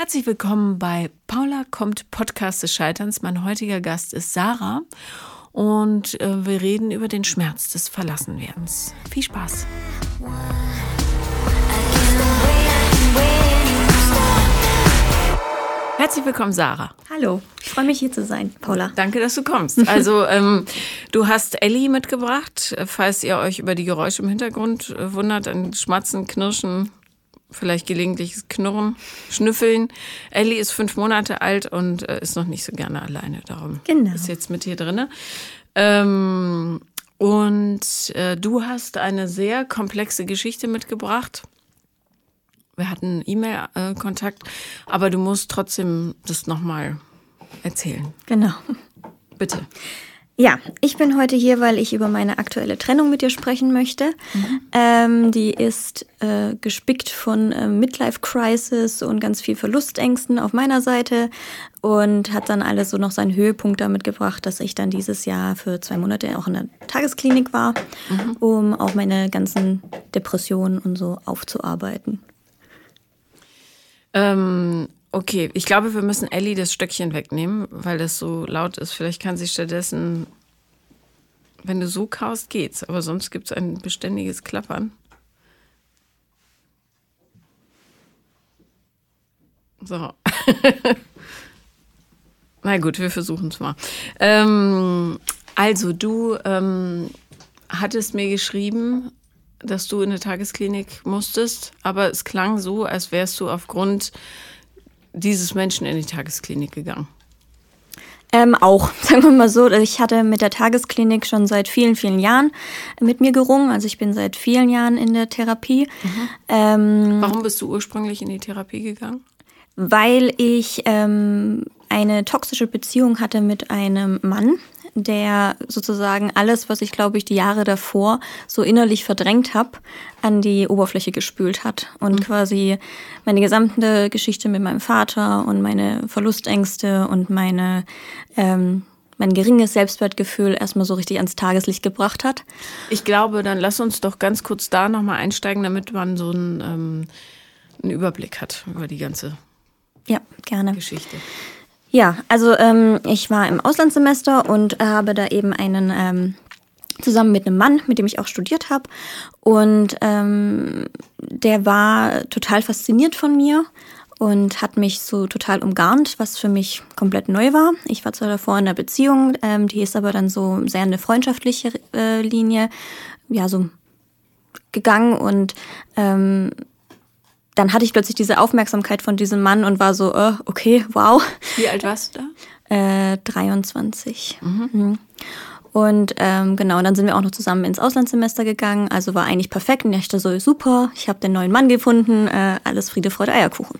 Herzlich willkommen bei Paula kommt Podcast des Scheiterns. Mein heutiger Gast ist Sarah und äh, wir reden über den Schmerz des Verlassenwerdens. Viel Spaß. Herzlich willkommen, Sarah. Hallo, ich freue mich hier zu sein, Paula. Danke, dass du kommst. Also, ähm, du hast Ellie mitgebracht. Falls ihr euch über die Geräusche im Hintergrund äh, wundert, ein Schmatzen, Knirschen, vielleicht gelegentliches Knurren, Schnüffeln. Ellie ist fünf Monate alt und äh, ist noch nicht so gerne alleine. Darum genau. ist jetzt mit hier drinne. Ähm, und äh, du hast eine sehr komplexe Geschichte mitgebracht. Wir hatten E-Mail-Kontakt, aber du musst trotzdem das nochmal erzählen. Genau. Bitte. Ja, ich bin heute hier, weil ich über meine aktuelle Trennung mit dir sprechen möchte. Mhm. Ähm, die ist äh, gespickt von äh, Midlife Crisis und ganz viel Verlustängsten auf meiner Seite und hat dann alles so noch seinen Höhepunkt damit gebracht, dass ich dann dieses Jahr für zwei Monate auch in der Tagesklinik war, mhm. um auch meine ganzen Depressionen und so aufzuarbeiten. Ähm, Okay, ich glaube, wir müssen Ellie das Stöckchen wegnehmen, weil das so laut ist. Vielleicht kann sie stattdessen, wenn du so kaust, geht's. Aber sonst gibt es ein beständiges Klappern. So. Na gut, wir versuchen es mal. Ähm, also, du ähm, hattest mir geschrieben, dass du in eine Tagesklinik musstest, aber es klang so, als wärst du aufgrund dieses Menschen in die Tagesklinik gegangen? Ähm, auch, sagen wir mal so, ich hatte mit der Tagesklinik schon seit vielen, vielen Jahren mit mir gerungen. Also ich bin seit vielen Jahren in der Therapie. Mhm. Ähm, Warum bist du ursprünglich in die Therapie gegangen? Weil ich ähm, eine toxische Beziehung hatte mit einem Mann, der sozusagen alles, was ich glaube ich die Jahre davor so innerlich verdrängt habe, an die Oberfläche gespült hat und mhm. quasi meine gesamte Geschichte mit meinem Vater und meine Verlustängste und meine ähm, mein geringes Selbstwertgefühl erstmal so richtig ans Tageslicht gebracht hat. Ich glaube, dann lass uns doch ganz kurz da nochmal einsteigen, damit man so einen, ähm, einen Überblick hat über die ganze ja, gerne. Geschichte. Ja, also ähm, ich war im Auslandssemester und habe da eben einen ähm, zusammen mit einem Mann, mit dem ich auch studiert habe. Und ähm, der war total fasziniert von mir und hat mich so total umgarnt, was für mich komplett neu war. Ich war zwar davor in einer Beziehung, ähm, die ist aber dann so sehr eine freundschaftliche äh, Linie, ja, so gegangen und ähm, dann hatte ich plötzlich diese Aufmerksamkeit von diesem Mann und war so, äh, okay, wow. Wie alt warst du da? Äh, 23. Mhm. Mhm. Und ähm, genau, und dann sind wir auch noch zusammen ins Auslandssemester gegangen. Also war eigentlich perfekt. Und ich dachte so, super, ich habe den neuen Mann gefunden, äh, alles Friede, Freude, Eierkuchen.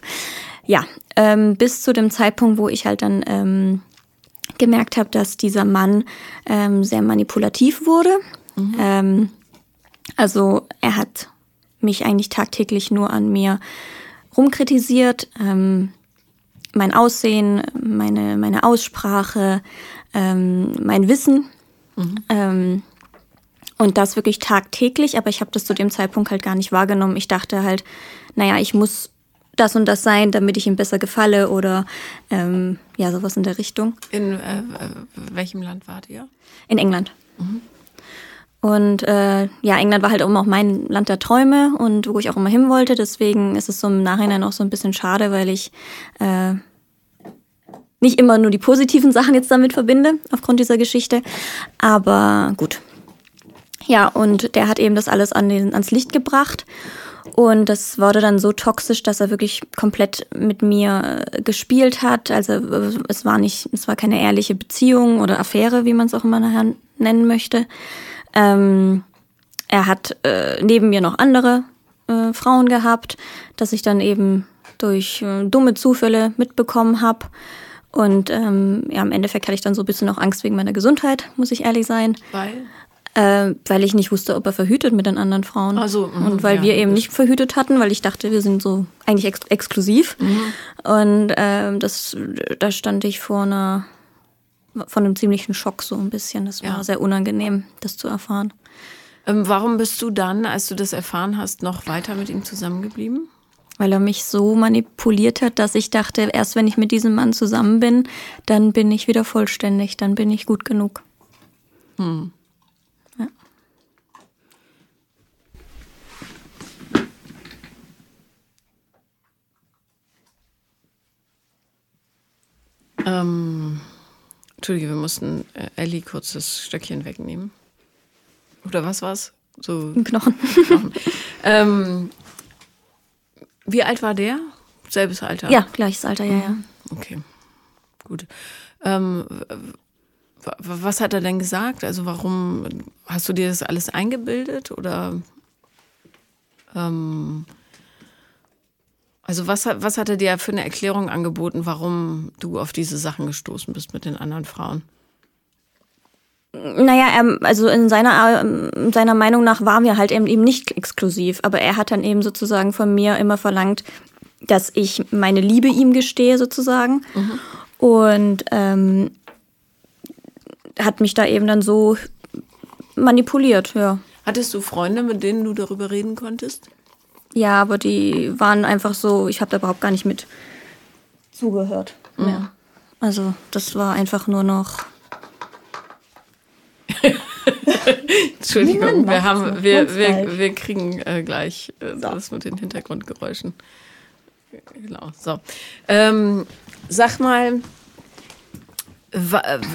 Ja, ähm, bis zu dem Zeitpunkt, wo ich halt dann ähm, gemerkt habe, dass dieser Mann ähm, sehr manipulativ wurde. Mhm. Ähm, also er hat mich eigentlich tagtäglich nur an mir rumkritisiert. Ähm, mein Aussehen, meine, meine Aussprache, ähm, mein Wissen. Mhm. Ähm, und das wirklich tagtäglich, aber ich habe das zu dem Zeitpunkt halt gar nicht wahrgenommen. Ich dachte halt, naja, ich muss das und das sein, damit ich ihm besser gefalle oder ähm, ja, sowas in der Richtung. In äh, welchem Land wart ihr? In England. Mhm. Und äh, ja, England war halt immer auch mein Land der Träume und wo ich auch immer hin wollte. Deswegen ist es so im Nachhinein auch so ein bisschen schade, weil ich äh, nicht immer nur die positiven Sachen jetzt damit verbinde, aufgrund dieser Geschichte. Aber gut. Ja, und der hat eben das alles an den, ans Licht gebracht. Und das wurde dann so toxisch, dass er wirklich komplett mit mir äh, gespielt hat. Also es war nicht, es war keine ehrliche Beziehung oder Affäre, wie man es auch immer nachher nennen möchte. Ähm, er hat äh, neben mir noch andere äh, Frauen gehabt, dass ich dann eben durch äh, dumme Zufälle mitbekommen habe. Und ähm, ja, im Endeffekt hatte ich dann so ein bisschen auch Angst wegen meiner Gesundheit, muss ich ehrlich sein. Weil? Äh, weil ich nicht wusste, ob er verhütet mit den anderen Frauen. Also, mh, und weil ja, wir eben nicht verhütet hatten, weil ich dachte, wir sind so eigentlich ex exklusiv. Mhm. Und äh, das, da stand ich vor einer von einem ziemlichen Schock so ein bisschen. Das war ja. sehr unangenehm, das zu erfahren. Ähm, warum bist du dann, als du das erfahren hast, noch weiter mit ihm zusammengeblieben? weil er mich so manipuliert hat, dass ich dachte, erst wenn ich mit diesem Mann zusammen bin, dann bin ich wieder vollständig, dann bin ich gut genug. Hm. Ja. Ähm, Entschuldige, wir mussten äh, Ellie kurz das Stöckchen wegnehmen. Oder was war's? So Ein Knochen. Knochen. ähm, wie alt war der? Selbes Alter? Ja, gleiches Alter, ja, ja. Okay, gut. Ähm, was hat er denn gesagt? Also warum hast du dir das alles eingebildet oder ähm, also was, was hat er dir für eine Erklärung angeboten, warum du auf diese Sachen gestoßen bist mit den anderen Frauen? Naja, er, also in seiner, in seiner Meinung nach waren wir halt eben, eben nicht exklusiv, aber er hat dann eben sozusagen von mir immer verlangt, dass ich meine Liebe ihm gestehe sozusagen. Mhm. Und ähm, hat mich da eben dann so manipuliert, ja. Hattest du Freunde, mit denen du darüber reden konntest? Ja, aber die waren einfach so, ich habe da überhaupt gar nicht mit zugehört mehr. Mhm. Also das war einfach nur noch. Entschuldigung, wir haben, wir, wir, wir kriegen äh, gleich äh, so. das mit den Hintergrundgeräuschen. Genau, so. Ähm, sag mal,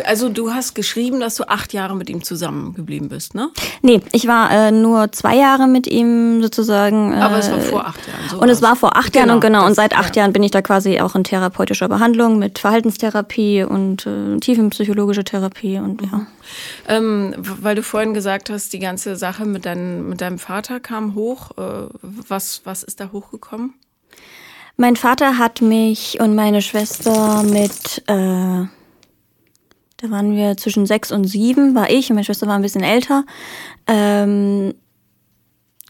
also du hast geschrieben, dass du acht Jahre mit ihm zusammengeblieben bist, ne? Nee, ich war äh, nur zwei Jahre mit ihm sozusagen. Äh, Aber es war vor acht Jahren. So und es war vor acht genau, Jahren und genau. Das, und seit acht ja. Jahren bin ich da quasi auch in therapeutischer Behandlung mit Verhaltenstherapie und äh, tiefenpsychologische Therapie und ja. Mhm. Ähm, weil du vorhin gesagt hast, die ganze Sache mit, dein, mit deinem Vater kam hoch. Äh, was, was ist da hochgekommen? Mein Vater hat mich und meine Schwester mit äh, da waren wir zwischen sechs und sieben, war ich und meine Schwester war ein bisschen älter, ähm,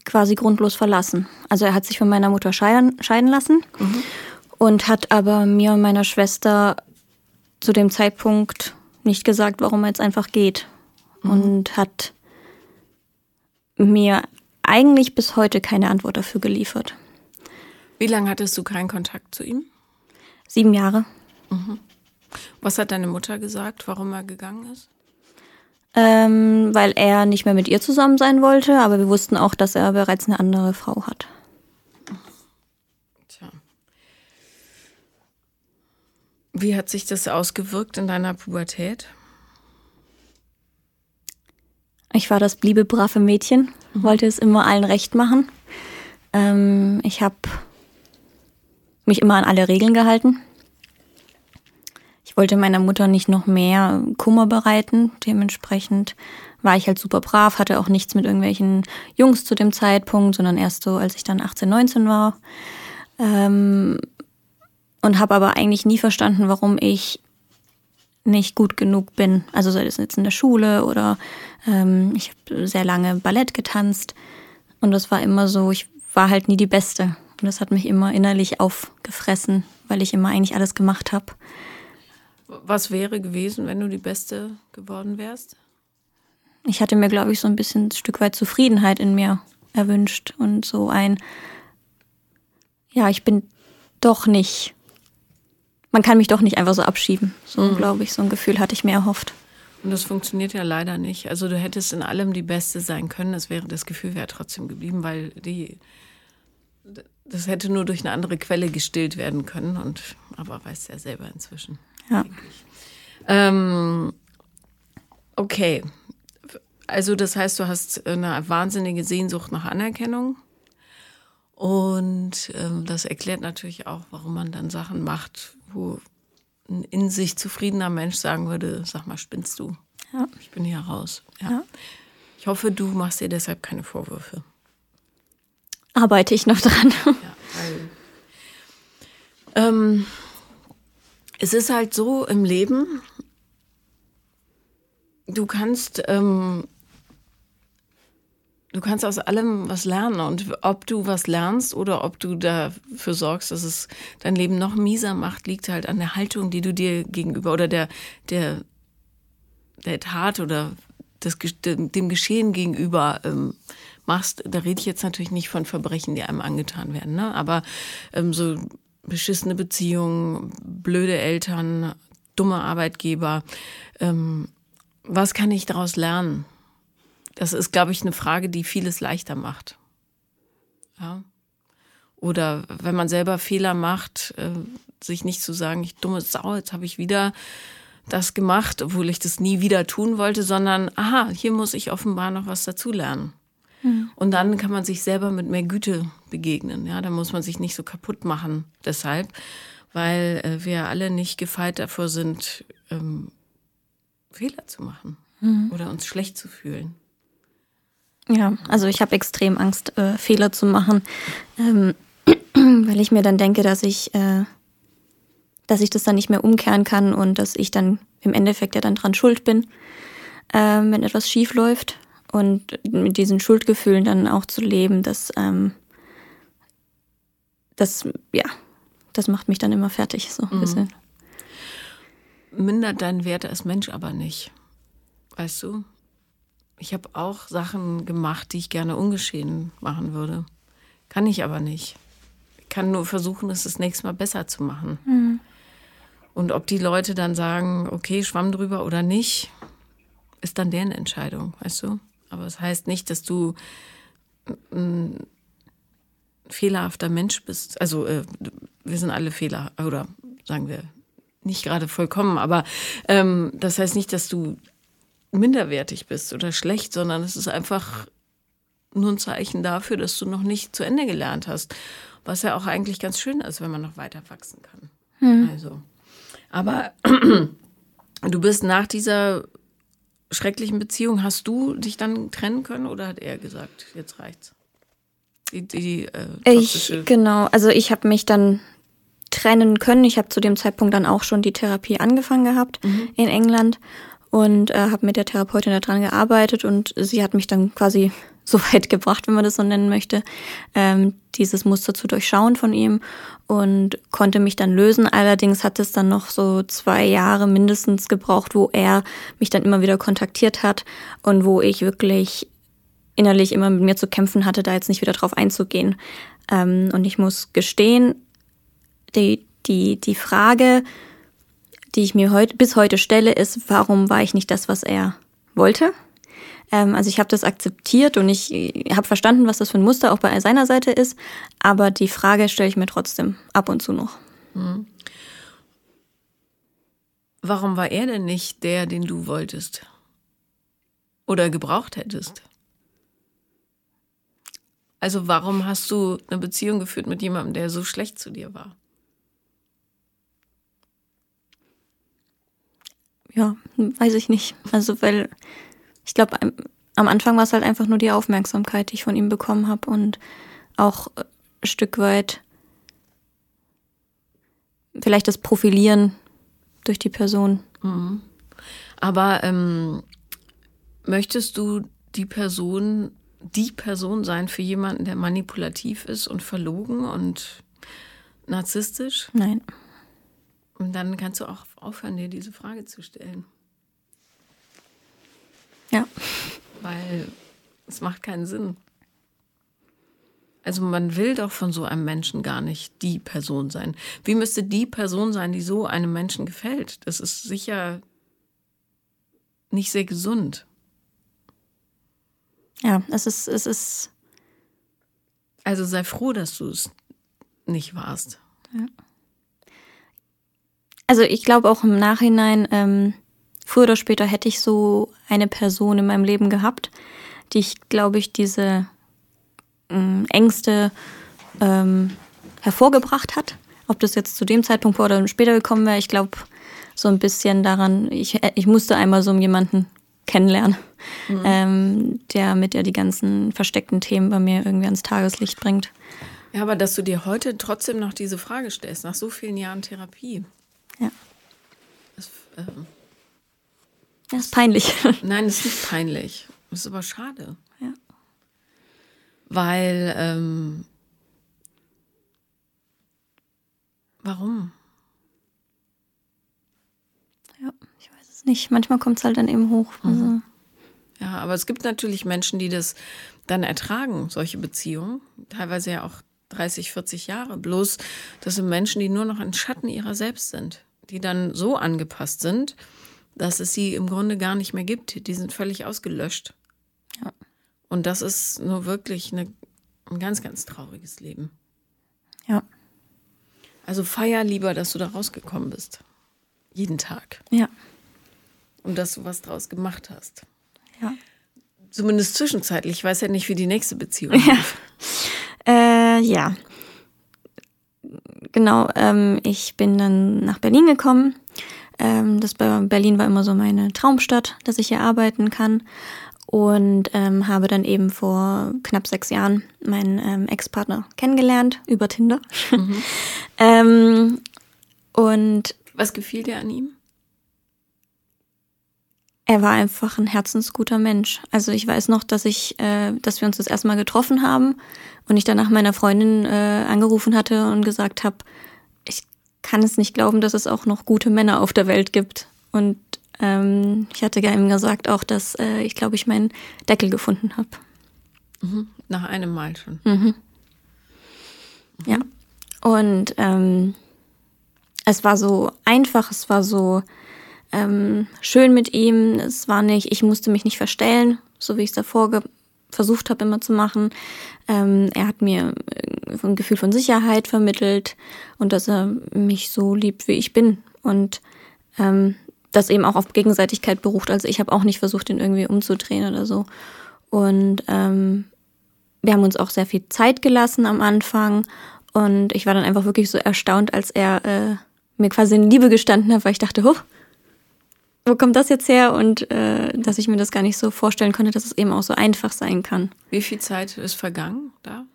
quasi grundlos verlassen. Also er hat sich von meiner Mutter scheiden, scheiden lassen mhm. und hat aber mir und meiner Schwester zu dem Zeitpunkt nicht gesagt, warum er jetzt einfach geht. Mhm. Und hat mir eigentlich bis heute keine Antwort dafür geliefert. Wie lange hattest du keinen Kontakt zu ihm? Sieben Jahre. Mhm. Was hat deine Mutter gesagt, warum er gegangen ist? Ähm, weil er nicht mehr mit ihr zusammen sein wollte, aber wir wussten auch, dass er bereits eine andere Frau hat. Tja. Wie hat sich das ausgewirkt in deiner Pubertät? Ich war das bliebe brave Mädchen, mhm. wollte es immer allen recht machen. Ähm, ich habe mich immer an alle Regeln gehalten. Wollte meiner Mutter nicht noch mehr Kummer bereiten. Dementsprechend war ich halt super brav, hatte auch nichts mit irgendwelchen Jungs zu dem Zeitpunkt, sondern erst so, als ich dann 18, 19 war. Ähm, und habe aber eigentlich nie verstanden, warum ich nicht gut genug bin. Also sei das jetzt in der Schule oder ähm, ich habe sehr lange Ballett getanzt. Und das war immer so, ich war halt nie die Beste. Und das hat mich immer innerlich aufgefressen, weil ich immer eigentlich alles gemacht habe. Was wäre gewesen, wenn du die Beste geworden wärst? Ich hatte mir, glaube ich, so ein bisschen ein Stück weit Zufriedenheit in mir erwünscht und so ein, ja, ich bin doch nicht, man kann mich doch nicht einfach so abschieben. So, mhm. glaube ich, so ein Gefühl hatte ich mir erhofft. Und das funktioniert ja leider nicht. Also du hättest in allem die Beste sein können. Das wäre, das Gefühl wäre trotzdem geblieben, weil die, das hätte nur durch eine andere Quelle gestillt werden können. Und aber weißt ja selber inzwischen. Ja. Ähm, okay. Also das heißt, du hast eine wahnsinnige Sehnsucht nach Anerkennung. Und ähm, das erklärt natürlich auch, warum man dann Sachen macht, wo ein in sich zufriedener Mensch sagen würde, sag mal, spinnst du? Ja. Ich bin hier raus. Ja. ja. Ich hoffe, du machst dir deshalb keine Vorwürfe. Arbeite ich noch dran. Ja, weil, ähm, es ist halt so im Leben, du kannst, ähm, du kannst aus allem was lernen. Und ob du was lernst oder ob du dafür sorgst, dass es dein Leben noch mieser macht, liegt halt an der Haltung, die du dir gegenüber oder der, der, der Tat oder das, dem Geschehen gegenüber ähm, machst, da rede ich jetzt natürlich nicht von Verbrechen, die einem angetan werden, ne? aber ähm, so beschissene Beziehungen, blöde Eltern, dumme Arbeitgeber, ähm, was kann ich daraus lernen? Das ist, glaube ich, eine Frage, die vieles leichter macht. Ja. Oder wenn man selber Fehler macht, äh, sich nicht zu sagen, ich dumme Sau, jetzt habe ich wieder das gemacht, obwohl ich das nie wieder tun wollte, sondern aha, hier muss ich offenbar noch was dazulernen. Mhm. Und dann kann man sich selber mit mehr Güte begegnen. Ja, da muss man sich nicht so kaputt machen. Deshalb, weil äh, wir alle nicht gefeit davor sind, ähm, Fehler zu machen mhm. oder uns schlecht zu fühlen. Ja, also ich habe extrem Angst, äh, Fehler zu machen, ähm, weil ich mir dann denke, dass ich, äh, dass ich das dann nicht mehr umkehren kann und dass ich dann im Endeffekt ja dann dran schuld bin, äh, wenn etwas schief läuft. Und mit diesen Schuldgefühlen dann auch zu leben, das, ähm, das, ja, das macht mich dann immer fertig, so ein mhm. bisschen. Mindert deinen Wert als Mensch aber nicht. Weißt du? Ich habe auch Sachen gemacht, die ich gerne ungeschehen machen würde. Kann ich aber nicht. Ich kann nur versuchen, es das nächste Mal besser zu machen. Mhm. Und ob die Leute dann sagen, okay, schwamm drüber oder nicht, ist dann deren Entscheidung, weißt du? Aber es das heißt nicht, dass du ein fehlerhafter Mensch bist. Also äh, wir sind alle Fehler, oder sagen wir nicht gerade vollkommen, aber ähm, das heißt nicht, dass du minderwertig bist oder schlecht, sondern es ist einfach nur ein Zeichen dafür, dass du noch nicht zu Ende gelernt hast. Was ja auch eigentlich ganz schön ist, wenn man noch weiter wachsen kann. Hm. Also. Aber du bist nach dieser schrecklichen Beziehung, hast du dich dann trennen können oder hat er gesagt, jetzt reicht's? Die, die, äh, ich, genau, also ich habe mich dann trennen können. Ich habe zu dem Zeitpunkt dann auch schon die Therapie angefangen gehabt mhm. in England und äh, habe mit der Therapeutin daran gearbeitet und sie hat mich dann quasi so weit gebracht, wenn man das so nennen möchte, ähm, dieses Muster zu durchschauen von ihm und konnte mich dann lösen. Allerdings hat es dann noch so zwei Jahre mindestens gebraucht, wo er mich dann immer wieder kontaktiert hat und wo ich wirklich innerlich immer mit mir zu kämpfen hatte, da jetzt nicht wieder drauf einzugehen. Ähm, und ich muss gestehen, die, die, die Frage, die ich mir heute, bis heute stelle, ist, warum war ich nicht das, was er wollte? Ähm, also ich habe das akzeptiert und ich habe verstanden, was das für ein Muster auch bei seiner Seite ist, aber die Frage stelle ich mir trotzdem ab und zu noch. Mhm. Warum war er denn nicht der, den du wolltest? Oder gebraucht hättest? Also warum hast du eine Beziehung geführt mit jemandem, der so schlecht zu dir war? ja, weiß ich nicht. Also, weil ich glaube, am Anfang war es halt einfach nur die Aufmerksamkeit, die ich von ihm bekommen habe und auch ein Stück weit vielleicht das Profilieren durch die Person. Mhm. Aber ähm, möchtest du die Person, die Person sein für jemanden, der manipulativ ist und verlogen und narzisstisch? Nein. Und dann kannst du auch aufhören, dir diese Frage zu stellen. Ja. Weil es macht keinen Sinn. Also man will doch von so einem Menschen gar nicht die Person sein. Wie müsste die Person sein, die so einem Menschen gefällt? Das ist sicher nicht sehr gesund. Ja, es ist, es ist. Also sei froh, dass du es nicht warst. Ja. Also ich glaube auch im Nachhinein, ähm, früher oder später hätte ich so eine Person in meinem Leben gehabt, die ich, glaube ich, diese ähm, Ängste ähm, hervorgebracht hat. Ob das jetzt zu dem Zeitpunkt vor oder später gekommen wäre, ich glaube so ein bisschen daran, ich, äh, ich musste einmal so jemanden kennenlernen, mhm. ähm, der mit der die ganzen versteckten Themen bei mir irgendwie ans Tageslicht bringt. Ja, aber dass du dir heute trotzdem noch diese Frage stellst, nach so vielen Jahren Therapie. Ja. Das, äh, das ist peinlich. Nein, das ist nicht peinlich. Das ist aber schade. Ja. Weil, ähm, warum? Ja, ich weiß es nicht. Manchmal kommt es halt dann eben hoch. Mhm. Also. Ja, aber es gibt natürlich Menschen, die das dann ertragen solche Beziehungen, teilweise ja auch 30, 40 Jahre. Bloß, das sind Menschen, die nur noch ein Schatten ihrer selbst sind, die dann so angepasst sind, dass es sie im Grunde gar nicht mehr gibt. Die sind völlig ausgelöscht. Ja. Und das ist nur wirklich eine, ein ganz, ganz trauriges Leben. Ja. Also feier lieber, dass du da rausgekommen bist. Jeden Tag. Ja. Und dass du was draus gemacht hast. Ja. Zumindest zwischenzeitlich. Ich weiß ja nicht, wie die nächste Beziehung lief. Äh, ja. Genau, ähm, ich bin dann nach Berlin gekommen. Ähm, das Berlin war immer so meine Traumstadt, dass ich hier arbeiten kann. Und ähm, habe dann eben vor knapp sechs Jahren meinen ähm, Ex-Partner kennengelernt über Tinder. ähm, und Was gefiel dir an ihm? er war einfach ein herzensguter Mensch. Also ich weiß noch, dass ich, äh, dass wir uns das erste Mal getroffen haben und ich danach meiner Freundin äh, angerufen hatte und gesagt habe, kann es nicht glauben, dass es auch noch gute Männer auf der Welt gibt. Und ähm, ich hatte ihm gesagt auch, dass äh, ich glaube, ich meinen Deckel gefunden habe. Mhm. Nach einem Mal schon. Ja. Und ähm, es war so einfach, es war so ähm, schön mit ihm. Es war nicht, ich musste mich nicht verstellen, so wie ich es davor ge versucht habe immer zu machen. Ähm, er hat mir äh, ein Gefühl von Sicherheit vermittelt und dass er mich so liebt, wie ich bin. Und ähm, das eben auch auf Gegenseitigkeit beruht. Also ich habe auch nicht versucht, ihn irgendwie umzudrehen oder so. Und ähm, wir haben uns auch sehr viel Zeit gelassen am Anfang. Und ich war dann einfach wirklich so erstaunt, als er äh, mir quasi in Liebe gestanden hat, weil ich dachte, huh, wo kommt das jetzt her? Und äh, dass ich mir das gar nicht so vorstellen konnte, dass es eben auch so einfach sein kann. Wie viel Zeit ist vergangen da?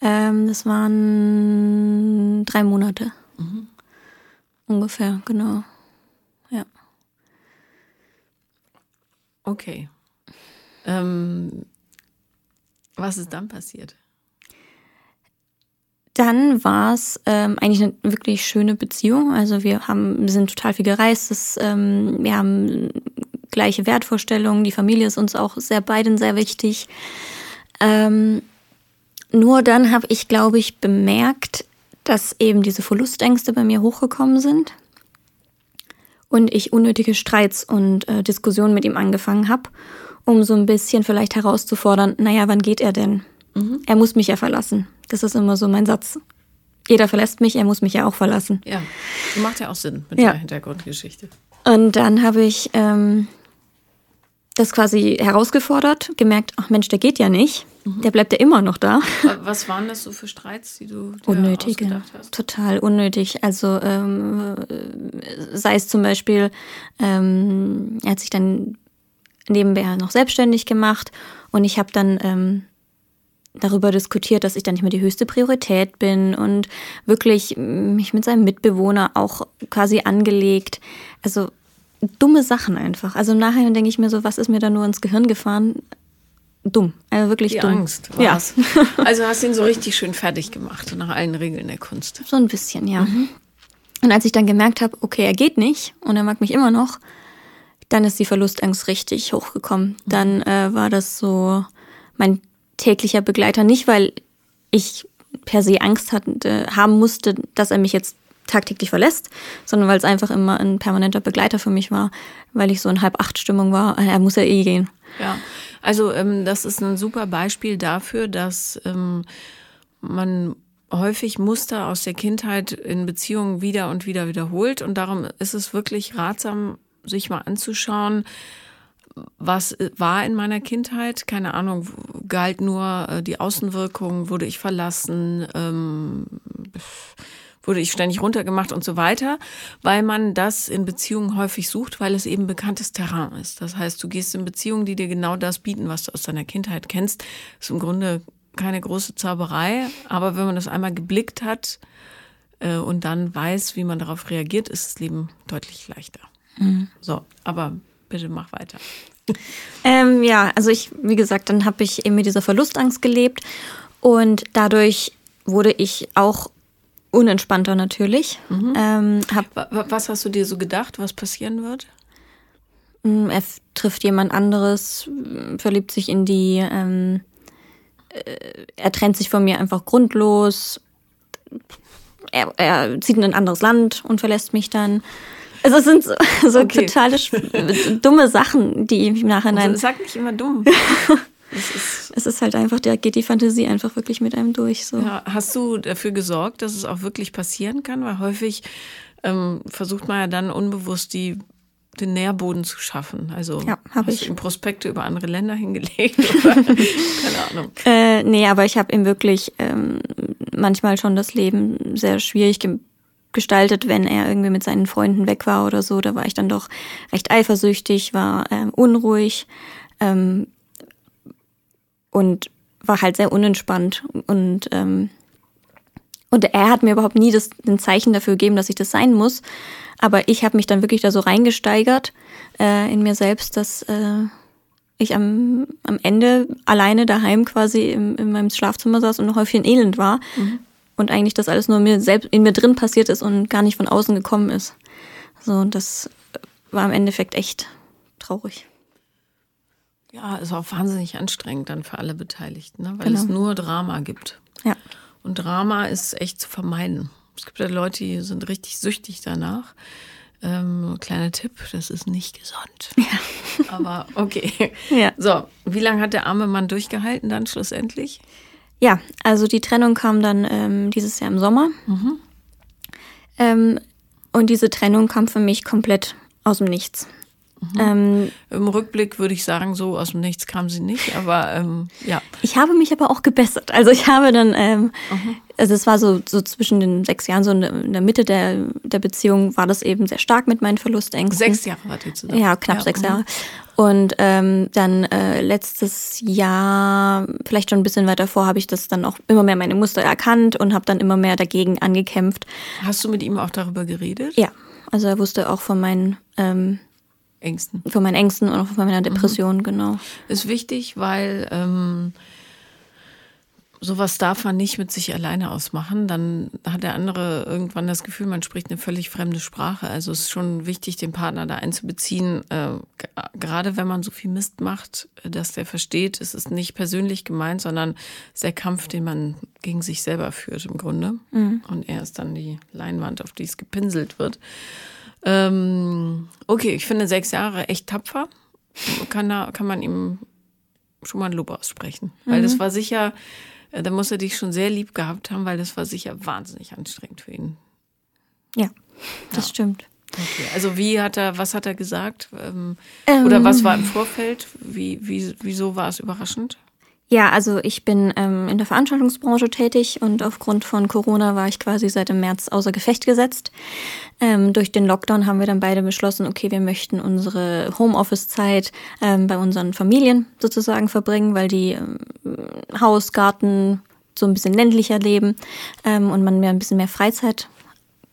Ähm, das waren drei Monate. Ungefähr, genau. Ja. Okay. Ähm, was ist dann passiert? Dann war es ähm, eigentlich eine wirklich schöne Beziehung. Also wir haben, sind total viel gereist. Das, ähm, wir haben gleiche Wertvorstellungen. Die Familie ist uns auch sehr beiden sehr wichtig. Ähm, nur dann habe ich, glaube ich, bemerkt, dass eben diese Verlustängste bei mir hochgekommen sind und ich unnötige Streits und äh, Diskussionen mit ihm angefangen habe, um so ein bisschen vielleicht herauszufordern, naja, wann geht er denn? Er muss mich ja verlassen. Das ist immer so mein Satz. Jeder verlässt mich, er muss mich ja auch verlassen. Ja, macht ja auch Sinn mit Ja. der Hintergrundgeschichte. Und dann habe ich ähm, das quasi herausgefordert, gemerkt, ach Mensch, der geht ja nicht. Der bleibt ja immer noch da. Wa- Was waren das so für Streits, die du dir Unnötige, hast? total unnötig. Also ähm, äh, sei es zum Beispiel, ähm, er hat sich dann nebenbei noch selbstständig gemacht und ich habe dann ähm, darüber diskutiert, dass ich dann nicht mehr die höchste Priorität bin und wirklich mich mit seinem Mitbewohner auch quasi angelegt. Also dumme Sachen einfach. Also im Nachhinein denke ich mir so, was ist mir da nur ins Gehirn gefahren? Dumm, also wirklich Die dumm. Angst Ja. war's. Also hast ihn so richtig schön fertig gemacht, nach allen Regeln der Kunst. So ein bisschen, ja. Und als ich dann gemerkt habe, okay, er geht nicht und er mag mich immer noch, dann ist die Verlustangst richtig hochgekommen. Dann äh, war das so mein täglicher Begleiter. Nicht, weil ich per se Angst hatte, haben musste, dass er mich jetzt tagtäglich verlässt, sondern weil es einfach immer ein permanenter Begleiter für mich war, weil ich so in halb-acht-Stimmung war. Er muss ja eh gehen. Ja, also ähm, das ist ein super Beispiel dafür, dass ähm, man häufig Muster aus der Kindheit in Beziehungen wieder und wieder wiederholt. Und darum ist es wirklich ratsam, sich mal anzuschauen, was äh, war in meiner Kindheit. Keine Ahnung, galt nur äh, die Außenwirkung, wurde ich verlassen, ähm, wurde ich ständig runtergemacht und so weiter, weil man das in Beziehungen häufig sucht, weil es eben bekanntes Terrain ist. Das heißt, du gehst in Beziehungen, die dir genau das bieten, was du aus deiner Kindheit kennst. Ist im Grunde keine große Zauberei, aber wenn man das einmal geblickt hat äh, und dann weiß, wie man darauf reagiert, ist das Leben deutlich leichter. So, aber bitte mach weiter. Ähm, ja, also ich, wie gesagt, dann habe ich eben mit dieser Verlustangst gelebt und dadurch wurde ich auch unentspannter natürlich. Ähm, Wa- wa- Was hast du dir so gedacht, was passieren wird? mh, er trifft jemand anderes, verliebt sich in die, ähm, äh, er trennt sich von mir einfach grundlos. Er, er zieht in ein anderes Land und verlässt mich dann. Also es sind so, so okay. totale dumme Sachen, die im Nachhinein. Also, sag nicht immer dumm. es, ist es ist halt einfach, da geht die Fantasie einfach wirklich mit einem durch. So. Ja, hast du dafür gesorgt, dass es auch wirklich passieren kann? Weil häufig ähm, versucht man ja dann unbewusst die den Nährboden zu schaffen. Also ja, habe ich. Prospekte über andere Länder hingelegt oder keine Ahnung. Äh, nee, aber ich habe ihm wirklich ähm, manchmal schon das Leben sehr schwierig ge gestaltet, wenn er irgendwie mit seinen Freunden weg war oder so. Da war ich dann doch recht eifersüchtig, war ähm, unruhig ähm, und war halt sehr unentspannt und ähm, und er hat mir überhaupt nie das, ein Zeichen dafür gegeben, dass ich das sein muss. Aber ich habe mich dann wirklich da so reingesteigert äh, in mir selbst, dass äh, ich am, am Ende alleine daheim quasi im, in meinem Schlafzimmer saß und noch häufig in Elend war. Mhm. Und eigentlich das alles nur mir selbst in mir drin passiert ist und gar nicht von außen gekommen ist. So, und das war im Endeffekt echt traurig. Ja, ist auch wahnsinnig anstrengend dann für alle Beteiligten, ne? weil genau. es nur Drama gibt. Ja. Und Drama ist echt zu vermeiden. Es gibt ja Leute, die sind richtig süchtig danach. Ähm, kleiner Tipp, das ist nicht gesund. Ja. Aber okay. Ja. So, wie lange hat der arme Mann durchgehalten dann schlussendlich? Ja, also die Trennung kam dann ähm, dieses Jahr im Sommer. Mhm. Ähm, und diese Trennung kam für mich komplett aus dem Nichts. Mhm. Ähm, Im Rückblick würde ich sagen, so aus dem Nichts kam sie nicht, aber ähm, ja. Ich habe mich aber auch gebessert. Also ich habe dann, ähm, mhm. also es war so, so zwischen den sechs Jahren, so in der, Mitte der, der Beziehung war das eben sehr stark mit meinen Verlustängsten. Sechs Jahre war die zusammen. Ja, knapp ja, sechs mhm. Jahre. Und ähm, dann äh, letztes Jahr, vielleicht schon ein bisschen weiter vor, habe ich das dann auch immer mehr meine Muster erkannt und habe dann immer mehr dagegen angekämpft. Hast du mit ihm auch darüber geredet? Ja, also er wusste auch von meinen ähm, Ängsten. Von meinen Ängsten und auch von meiner Depression, mhm. genau. Ist wichtig, weil ähm, sowas darf man nicht mit sich alleine ausmachen. Dann hat der andere irgendwann das Gefühl, man spricht eine völlig fremde Sprache. Also es ist schon wichtig, den Partner da einzubeziehen. Äh, gerade wenn man so viel Mist macht, dass der versteht, es ist nicht persönlich gemeint, sondern es ist der Kampf, den man gegen sich selber führt im Grunde. Mhm. Und er ist dann die Leinwand, auf die es gepinselt wird. Ähm, okay, ich finde sechs Jahre echt tapfer. Kann, da, kann man ihm schon mal ein Lob aussprechen. Weil mhm. das war sicher, äh, da muss er dich schon sehr lieb gehabt haben, weil das war sicher wahnsinnig anstrengend für ihn. Ja, das ja. stimmt. Okay, also wie hat er, was hat er gesagt? Ähm, ähm, oder was war im Vorfeld? Wie, wie, wieso war es überraschend? Ja, also ich bin ähm, in der Veranstaltungsbranche tätig und aufgrund von Corona war ich quasi seit dem März außer Gefecht gesetzt. Ähm, durch den Lockdown haben wir dann beide beschlossen, okay, wir möchten unsere Homeoffice-Zeit ähm, bei unseren Familien sozusagen verbringen, weil die ähm, Haus, Garten so ein bisschen ländlicher leben ähm, und man mehr ein bisschen mehr Freizeit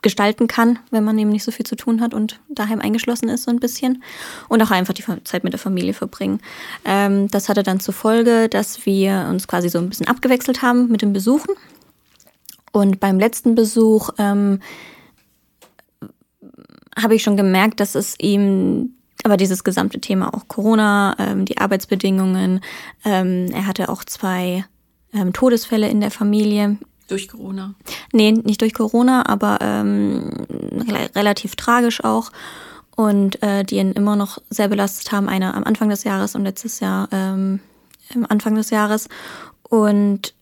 gestalten kann, wenn man eben nicht so viel zu tun hat und daheim eingeschlossen ist so ein bisschen. Und auch einfach die Zeit mit der Familie verbringen. Ähm, das hatte dann zur Folge, dass wir uns quasi so ein bisschen abgewechselt haben mit den Besuchen. Und beim letzten Besuch ähm, habe ich schon gemerkt, dass es ihm aber dieses gesamte Thema auch Corona, ähm, die Arbeitsbedingungen, ähm, er hatte auch zwei ähm, Todesfälle in der Familie, durch Corona? Nee, nicht durch Corona, aber ähm, relativ tragisch auch. Und äh, die ihn immer noch sehr belastet haben. Einer am Anfang des Jahres und letztes Jahr ähm, am Anfang des Jahres. Und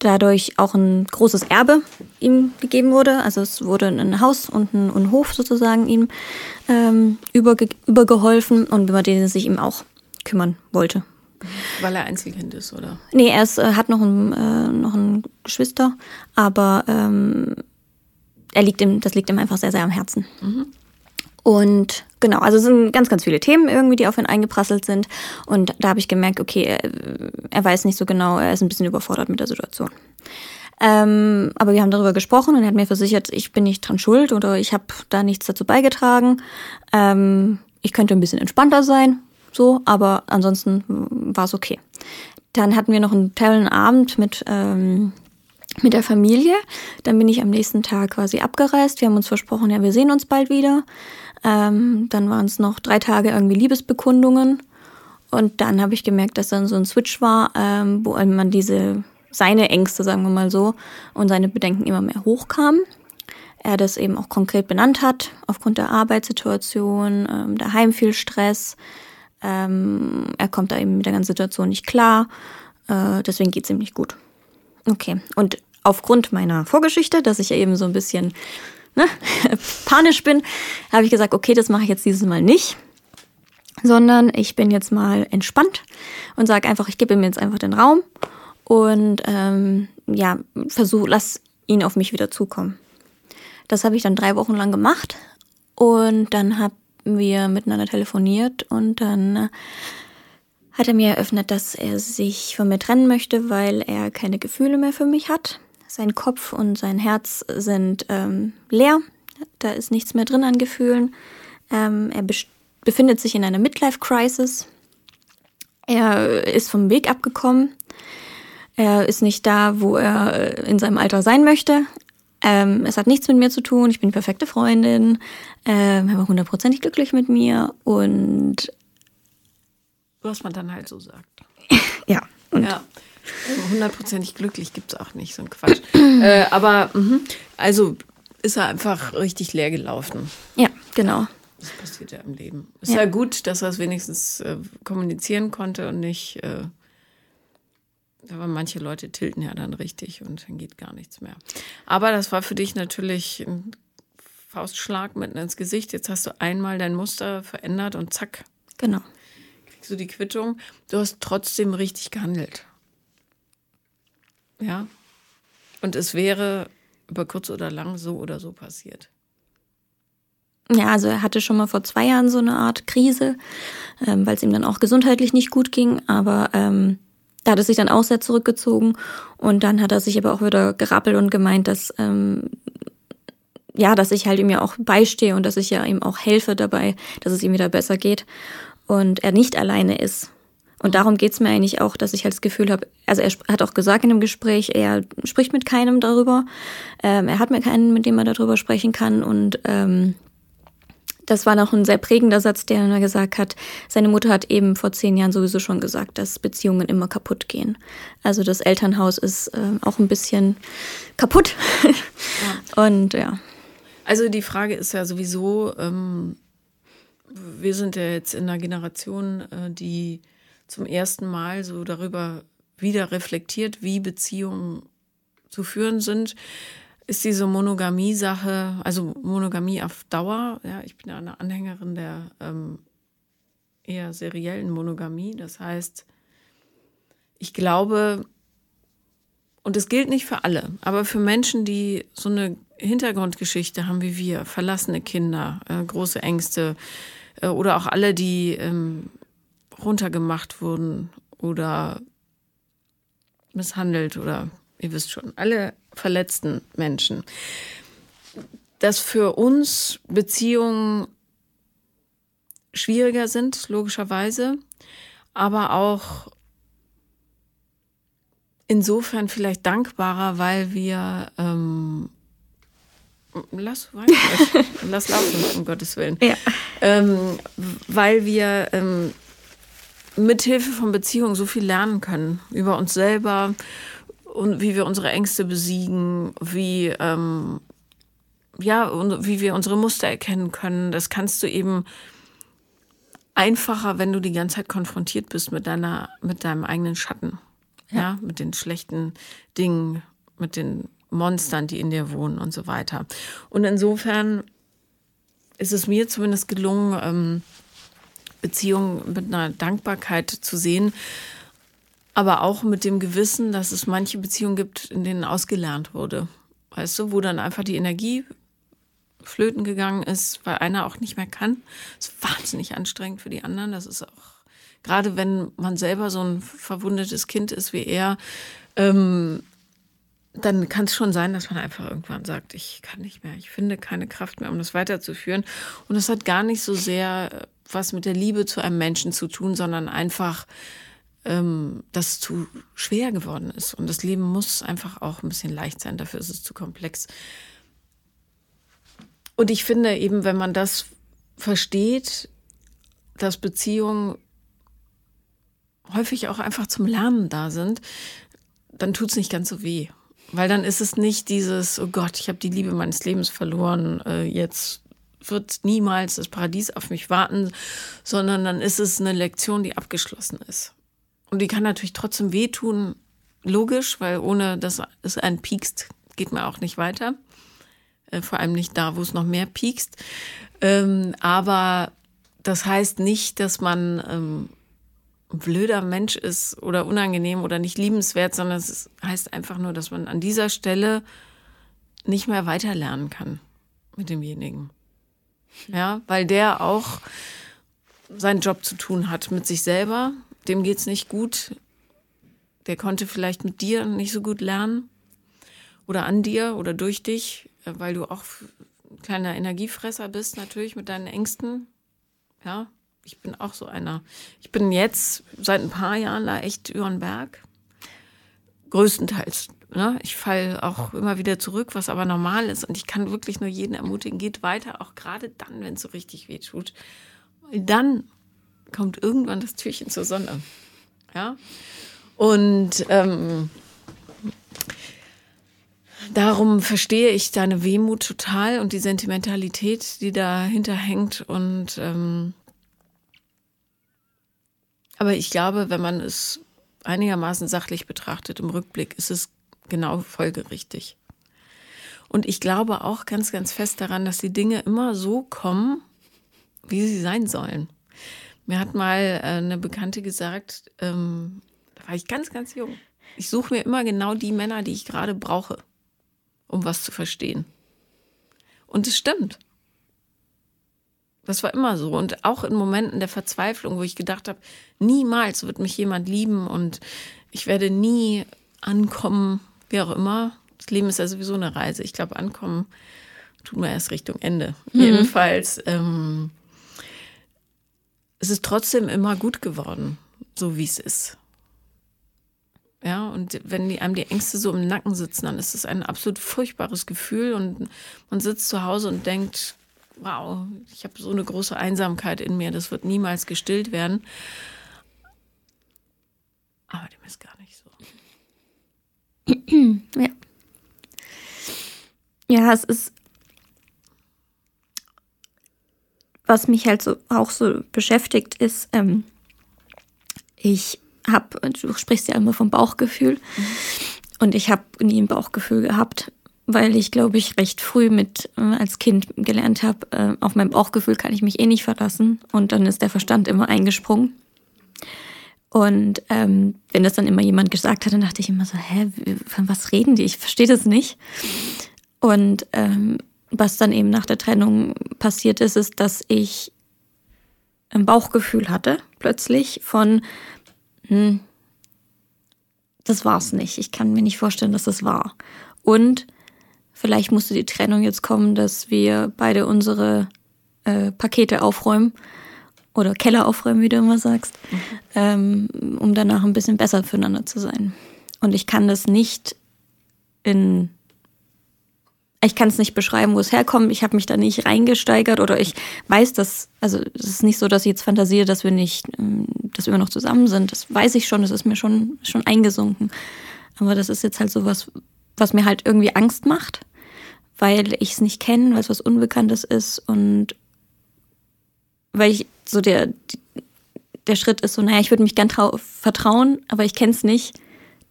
dadurch auch ein großes Erbe ihm gegeben wurde. Also es wurde ein Haus und ein, ein Hof sozusagen ihm ähm, überge übergeholfen und über den er sich ihm auch kümmern wollte. Weil er Einzelkind ist, oder? Nee, er ist, äh, hat noch ein, äh, noch ein Geschwister, aber ähm, er liegt ihm, das liegt ihm einfach sehr, sehr am Herzen. Mhm. Und genau, also es sind ganz, ganz viele Themen irgendwie, die auf ihn eingeprasselt sind. Und da habe ich gemerkt, okay, er, er, weiß nicht so genau, er ist ein bisschen überfordert mit der Situation. Ähm, aber wir haben darüber gesprochen und er hat mir versichert, ich bin nicht dran schuld oder ich habe da nichts dazu beigetragen. Ähm, ich könnte ein bisschen entspannter sein, so, aber ansonsten war es okay. Dann hatten wir noch einen tollen Abend mit, ähm, mit der Familie. Dann bin ich am nächsten Tag quasi abgereist. Wir haben uns versprochen, ja, wir sehen uns bald wieder. Ähm, dann waren es noch drei Tage irgendwie Liebesbekundungen. Und dann habe ich gemerkt, dass dann so ein Switch war, ähm, wo man diese, seine Ängste, sagen wir mal so, und seine Bedenken immer mehr hochkamen. Er das eben auch konkret benannt hat, aufgrund der Arbeitssituation, ähm, daheim viel Stress. Ähm, er kommt da eben mit der ganzen Situation nicht klar. Äh, deswegen geht's ihm nicht gut. Okay. Und aufgrund meiner Vorgeschichte, dass ich ja eben so ein bisschen ne, panisch bin, habe ich gesagt, okay, das mache ich jetzt dieses Mal nicht sondern ich bin jetzt mal entspannt und sage einfach, ich gebe ihm jetzt einfach den Raum und ähm, ja, versuche, lass ihn auf mich wieder zukommen. Das habe ich dann drei Wochen lang gemacht und dann haben wir miteinander telefoniert und dann äh, hat er mir eröffnet, dass er sich von mir trennen möchte, weil er keine Gefühle mehr für mich hat. Sein Kopf und sein Herz sind ähm, leer. Da ist nichts mehr drin an Gefühlen. Ähm, er befindet sich in einer Midlife-Crisis. Er ist vom Weg abgekommen. Er ist nicht da, wo er in seinem Alter sein möchte. Ähm, es hat nichts mit mir zu tun. Ich bin die perfekte Freundin. Ähm, war hundertprozentig glücklich mit mir und was man dann halt so sagt. ja. Und ja. Hundertprozentig glücklich gibt es auch nicht, so ein Quatsch. äh, aber mh, also ist er einfach richtig leer gelaufen. Ja, genau. Das passiert ja im Leben. Ist ja, ja gut, dass er es wenigstens äh, kommunizieren konnte und nicht. Äh, aber manche Leute tilten ja dann richtig und dann geht gar nichts mehr. Aber das war für dich natürlich ein Faustschlag mitten ins Gesicht. Jetzt hast du einmal dein Muster verändert und zack. Genau. Kriegst du die Quittung. Du hast trotzdem richtig gehandelt. Ja. Und es wäre über kurz oder lang so oder so passiert. Ja, also er hatte schon mal vor zwei Jahren so eine Art Krise, ähm, weil es ihm dann auch gesundheitlich nicht gut ging, aber ähm, da hat er sich dann auch sehr zurückgezogen und dann hat er sich aber auch wieder gerappelt und gemeint, dass ähm, ja, dass ich halt ihm ja auch beistehe und dass ich ja ihm auch helfe dabei, dass es ihm wieder besser geht und er nicht alleine ist. Und darum geht's mir eigentlich auch, dass ich halt das Gefühl habe, also er hat auch gesagt in dem Gespräch, er spricht mit keinem darüber. Ähm, er hat mir keinen, mit dem er darüber sprechen kann. Und ähm, das war noch ein sehr prägender Satz, der er gesagt hat, seine Mutter hat eben vor zehn Jahren sowieso schon gesagt, dass Beziehungen immer kaputt gehen. Also das Elternhaus ist äh, auch ein bisschen kaputt. Ja. Und ja. Also die Frage ist ja sowieso, ähm, wir sind ja jetzt in einer Generation, äh, die zum ersten Mal so darüber wieder reflektiert, wie Beziehungen zu führen sind ist diese Monogamie-Sache, also Monogamie auf Dauer, ja, ich bin ja eine Anhängerin der ähm, eher seriellen Monogamie. Das heißt, ich glaube, und es gilt nicht für alle, aber für Menschen, die so eine Hintergrundgeschichte haben wie wir, verlassene Kinder, äh, große Ängste äh, oder auch alle, die ähm, runtergemacht wurden oder misshandelt oder ihr wisst schon, alle verletzten Menschen. Dass für uns Beziehungen schwieriger sind, logischerweise, aber auch insofern vielleicht dankbarer, weil wir ähm, lass lass laufen, um Gottes Willen. Ja. Ähm, weil wir ähm, mithilfe von Beziehungen so viel lernen können über uns selber, und wie wir unsere Ängste besiegen, wie ähm, ja, wie wir unsere Muster erkennen können. Das kannst du eben einfacher, wenn du die ganze Zeit konfrontiert bist mit deiner, mit deinem eigenen Schatten. Ja, ja mit den schlechten Dingen, mit den Monstern, die in dir wohnen und so weiter. Und insofern ist es mir zumindest gelungen, ähm, Beziehungen mit einer Dankbarkeit zu sehen, aber auch mit dem Gewissen, dass es manche Beziehungen gibt, in denen ausgelernt wurde. Weißt du, wo dann einfach die Energie flöten gegangen ist, weil einer auch nicht mehr kann. Das ist wahnsinnig anstrengend für die anderen. Das ist auch, gerade wenn man selber so ein verwundetes Kind ist wie er, ähm, dann kann es schon sein, dass man einfach irgendwann sagt, ich kann nicht mehr, ich finde keine Kraft mehr, um das weiterzuführen. Und das hat gar nicht so sehr was mit der Liebe zu einem Menschen zu tun, sondern einfach ähm, das zu schwer geworden ist. Und das Leben muss einfach auch ein bisschen leicht sein, dafür ist es zu komplex. Und ich finde eben, wenn man das versteht, dass Beziehung häufig auch einfach zum Lernen da sind, dann tut es nicht ganz so weh. Weil dann ist es nicht dieses, oh Gott, ich habe die Liebe meines Lebens verloren, äh, jetzt wird niemals das Paradies auf mich warten, sondern dann ist es eine Lektion, die abgeschlossen ist. Und die kann natürlich trotzdem wehtun, logisch, weil ohne dass es einen piekst, geht man auch nicht weiter. Äh, vor allem nicht da, wo es noch mehr piekst. Ähm, aber das heißt nicht, dass man ähm, ein blöder Mensch ist oder unangenehm oder nicht liebenswert, sondern es heißt einfach nur, dass man an dieser Stelle nicht mehr weiterlernen kann mit demjenigen. Ja, weil der auch seinen Job zu tun hat mit sich selber. Dem geht's nicht gut. Der konnte vielleicht mit dir nicht so gut lernen oder an dir oder durch dich, äh, weil du auch ein kleiner Energiefresser bist natürlich mit deinen Ängsten. Ja, ich bin auch so einer. Ich bin jetzt seit ein paar Jahren da echt über den Berg. Größtenteils. Ne? Ich falle auch immer wieder zurück, was aber normal ist. Und ich kann wirklich nur jeden ermutigen, geht weiter, auch gerade dann, wenn es so richtig weh tut. Dann kommt irgendwann das Türchen zur Sonne. Ja. Und ähm, darum verstehe ich deine Wehmut total und die Sentimentalität, die dahinter hängt. Und ähm, aber ich glaube, wenn man es einigermaßen sachlich betrachtet im Rückblick, ist es genau folgerichtig. Und ich glaube auch ganz, ganz fest daran, dass die Dinge immer so kommen, wie sie sein sollen. Mir hat mal äh, eine Bekannte gesagt, ähm, da war ich ganz, ganz jung. Ich suche mir immer genau die Männer, die ich gerade brauche, um was zu verstehen. Und es stimmt. Das war immer so. Und auch in Momenten der Verzweiflung, wo ich gedacht habe, niemals wird mich jemand lieben und ich werde nie ankommen, wie auch immer. Das Leben ist ja sowieso eine Reise. Ich glaube, ankommen tut man erst Richtung Ende. Mhm. Jedenfalls, ähm, es ist trotzdem immer gut geworden, so wie es ist. Ja, und wenn die, einem die Ängste so im Nacken sitzen, dann ist es ein absolut furchtbares Gefühl und man sitzt zu Hause und denkt, wow, ich habe so eine große Einsamkeit in mir, das wird niemals gestillt werden. Aber dem ist gar nicht so. ja. Ja, es ist, was mich halt so auch so beschäftigt, ist, ähm, ich habe, du sprichst ja immer vom Bauchgefühl, mhm. und ich habe nie ein Bauchgefühl gehabt weil ich, glaube ich, recht früh mit äh, als Kind gelernt habe, äh, auf mein Bauchgefühl kann ich mich eh nicht verlassen. Und dann ist der Verstand immer eingesprungen. Und ähm, wenn das dann immer jemand gesagt hat, dann dachte ich immer so, hä, von was reden die? Ich verstehe das nicht. Und ähm, was dann eben nach der Trennung passiert ist, ist, dass ich ein Bauchgefühl hatte, plötzlich von, hm, das war's nicht. Ich kann mir nicht vorstellen, dass das war. Und vielleicht musste die Trennung jetzt kommen, dass wir beide unsere äh, Pakete aufräumen oder Keller aufräumen, wie du immer sagst, mhm. ähm, um danach ein bisschen besser füreinander zu sein. Und ich kann das nicht in ich kann es nicht beschreiben, wo es herkommt. Ich habe mich da nicht reingesteigert oder ich weiß, dass, also es ist nicht so, dass ich jetzt fantasiere, dass wir nicht, ähm, dass wir noch zusammen sind. Das weiß ich schon, das ist mir schon, schon eingesunken. Aber das ist jetzt halt so was, was mir halt irgendwie Angst macht weil ich es nicht kenne, weil es was Unbekanntes ist und weil ich so der, der Schritt ist so, naja, ich würde mich gern vertrauen, aber ich kenne es nicht.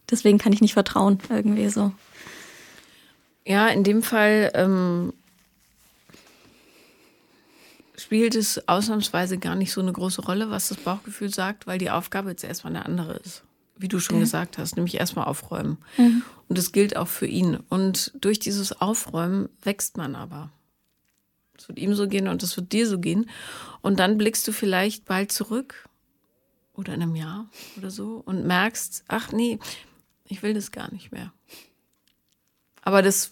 Deswegen kann ich nicht vertrauen, irgendwie so. Ja, in dem Fall ähm, spielt es ausnahmsweise gar nicht so eine große Rolle, was das Bauchgefühl sagt, weil die Aufgabe jetzt erstmal eine andere ist wie du schon okay. gesagt hast, nämlich erstmal aufräumen. Mhm. Und das gilt auch für ihn. Und durch dieses Aufräumen wächst man aber. Es wird ihm so gehen und es wird dir so gehen. Und dann blickst du vielleicht bald zurück oder in einem Jahr oder so und merkst, ach nee, ich will das gar nicht mehr. Aber das,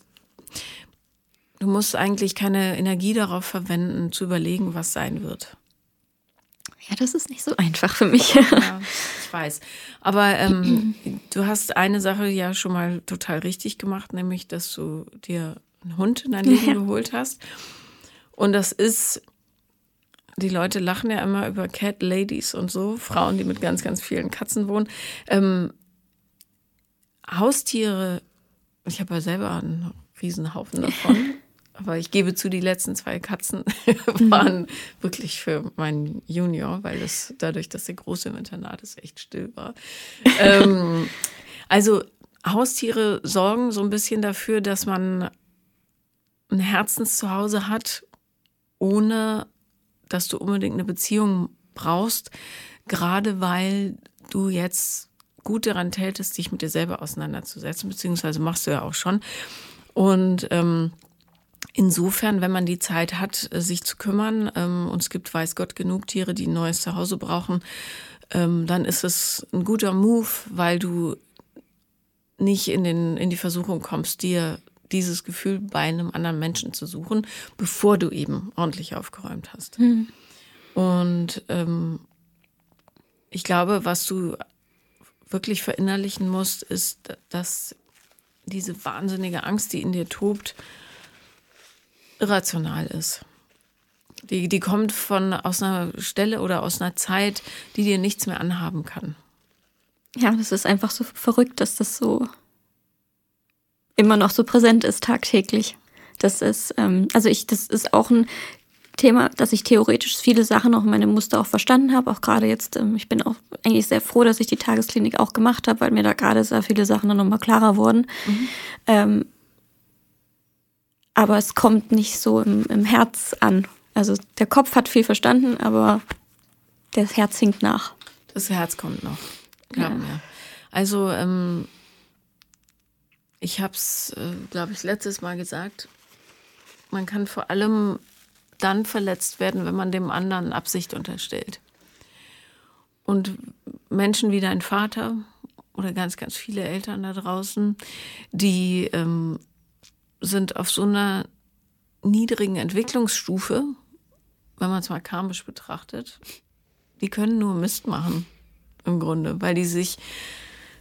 du musst eigentlich keine Energie darauf verwenden, zu überlegen, was sein wird. Ja, das ist nicht so einfach für mich. Ja, ich weiß. Aber ähm, du hast eine Sache ja schon mal total richtig gemacht, nämlich, dass du dir einen Hund in dein Leben ja. geholt hast. Und das ist die Leute lachen ja immer über Cat Ladies und so, Frauen, die mit ganz, ganz vielen Katzen wohnen. Ähm, Haustiere, ich habe ja selber einen Riesenhaufen davon. Aber ich gebe zu, die letzten zwei Katzen waren wirklich für meinen Junior, weil es dadurch, dass der große im Internat ist, echt still war. ähm, also Haustiere sorgen so ein bisschen dafür, dass man ein Herzenszuhause hat, ohne dass du unbedingt eine Beziehung brauchst, gerade weil du jetzt gut daran tätest, dich mit dir selber auseinanderzusetzen, beziehungsweise machst du ja auch schon. Und ähm, insofern, wenn man die Zeit hat, sich zu kümmern, ähm, und es gibt, weiß Gott, genug Tiere, die ein neues Zuhause brauchen, ähm, dann ist es ein guter Move, weil du nicht in, den, in die Versuchung kommst, dir dieses Gefühl bei einem anderen Menschen zu suchen, bevor du eben ordentlich aufgeräumt hast. Mhm. Und ähm, ich glaube, was du wirklich verinnerlichen musst, ist, dass diese wahnsinnige Angst, die in dir tobt, irrational ist. Die, die kommt von aus einer Stelle oder aus einer Zeit, die dir nichts mehr anhaben kann. Ja, das ist einfach so verrückt, dass das so immer noch so präsent ist tagtäglich. Das ist, ähm, also ich, das ist auch ein Thema, dass ich theoretisch viele Sachen auch meine Muster auch verstanden habe. Auch gerade jetzt, ähm, ich bin auch eigentlich sehr froh, dass ich die Tagesklinik auch gemacht habe, weil mir da gerade sehr viele Sachen dann nochmal klarer wurden. Mhm. Ähm, aber es kommt nicht so im, im Herz an. Also der Kopf hat viel verstanden, aber das Herz hinkt nach. Das Herz kommt noch. Ja. Also ähm, ich habe es, äh, glaube ich, letztes Mal gesagt. Man kann vor allem dann verletzt werden, wenn man dem anderen Absicht unterstellt. Und Menschen wie dein Vater oder ganz, ganz viele Eltern da draußen, die ähm, sind auf so einer niedrigen Entwicklungsstufe, wenn man es mal karmisch betrachtet, die können nur Mist machen im Grunde, weil die sich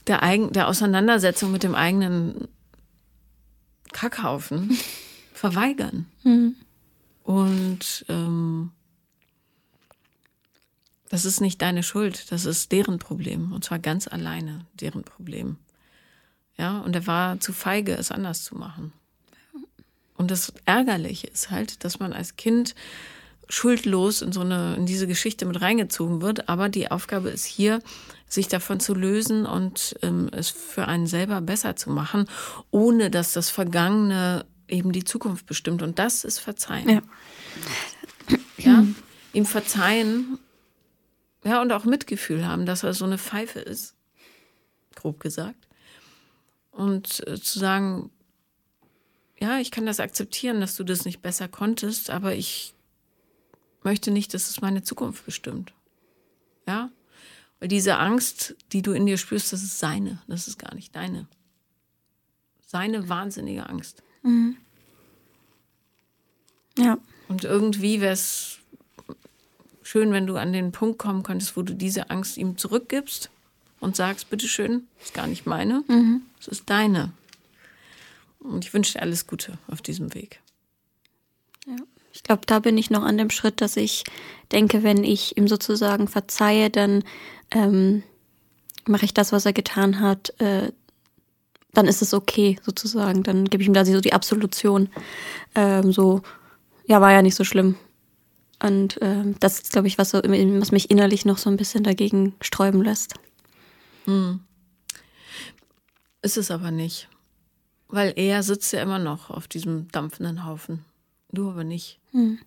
der, eigen, der Auseinandersetzung mit dem eigenen Kackhaufen verweigern. Mhm. Und ähm, das ist nicht deine Schuld, das ist deren Problem. Und zwar ganz alleine deren Problem. Ja, und er war zu feige, es anders zu machen. Und das Ärgerliche ist halt, dass man als Kind schuldlos in so eine, in diese Geschichte mit reingezogen wird. Aber die Aufgabe ist hier, sich davon zu lösen und ähm, es für einen selber besser zu machen, ohne dass das Vergangene eben die Zukunft bestimmt. Und das ist Verzeihen. Ja. ja? Ihm verzeihen, ja, und auch Mitgefühl haben, dass er so eine Pfeife ist. Grob gesagt. Und äh, zu sagen, ja, ich kann das akzeptieren, dass du das nicht besser konntest, aber ich möchte nicht, dass es meine Zukunft bestimmt. Ja? Weil diese Angst, die du in dir spürst, das ist seine, das ist gar nicht deine. Seine wahnsinnige Angst. Mhm. Ja. Und irgendwie wäre es schön, wenn du an den Punkt kommen könntest, wo du diese Angst ihm zurückgibst und sagst, bitteschön, ist gar nicht meine, mhm. es ist deine. Und ich wünsche dir alles Gute auf diesem Weg. Ja. Ich glaube, da bin ich noch an dem Schritt, dass ich denke, wenn ich ihm sozusagen verzeihe, dann ähm, mache ich das, was er getan hat, äh, dann ist es okay, sozusagen. Dann gebe ich ihm da so die Absolution. Ähm, so, ja, war ja nicht so schlimm. Und ähm, das ist, glaube ich, was, so, was mich innerlich noch so ein bisschen dagegen sträuben lässt. Hm. Ist es aber nicht. Weil er sitzt ja immer noch auf diesem dampfenden Haufen. Du aber nicht. Hm.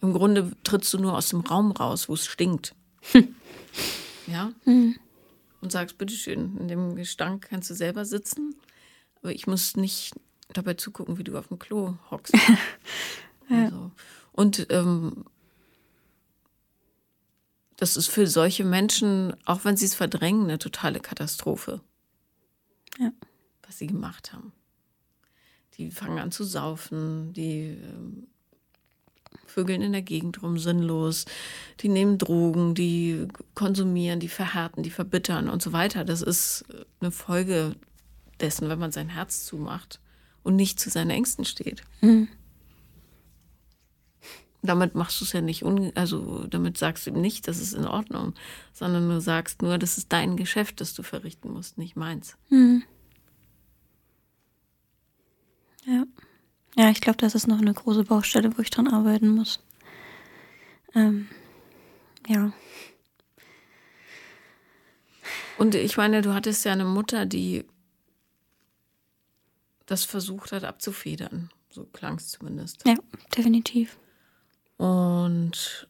Im Grunde trittst du nur aus dem Raum raus, wo es stinkt. Hm. Ja? Hm. Und sagst, bitteschön, in dem Gestank kannst du selber sitzen, aber ich muss nicht dabei zugucken, wie du auf dem Klo hockst. ja. also. Und ähm, das ist für solche Menschen, auch wenn sie es verdrängen, eine totale Katastrophe. Ja. Was sie gemacht haben. Die fangen an zu saufen, die ähm, vögeln in der Gegend rum sinnlos, die nehmen Drogen, die konsumieren, die verhärten, die verbittern und so weiter. Das ist eine Folge dessen, wenn man sein Herz zumacht und nicht zu seinen Ängsten steht. Mhm. Damit machst du es ja nicht, also damit sagst du ihm nicht, das ist in Ordnung, sondern du sagst nur, das ist dein Geschäft, das du verrichten musst, nicht meins. Mhm. Ja. Ja, ich glaube, das ist noch eine große Baustelle, wo ich dran arbeiten muss. Ähm, ja. Und ich meine, du hattest ja eine Mutter, die das versucht hat abzufedern. So klang es zumindest. Ja, definitiv. Und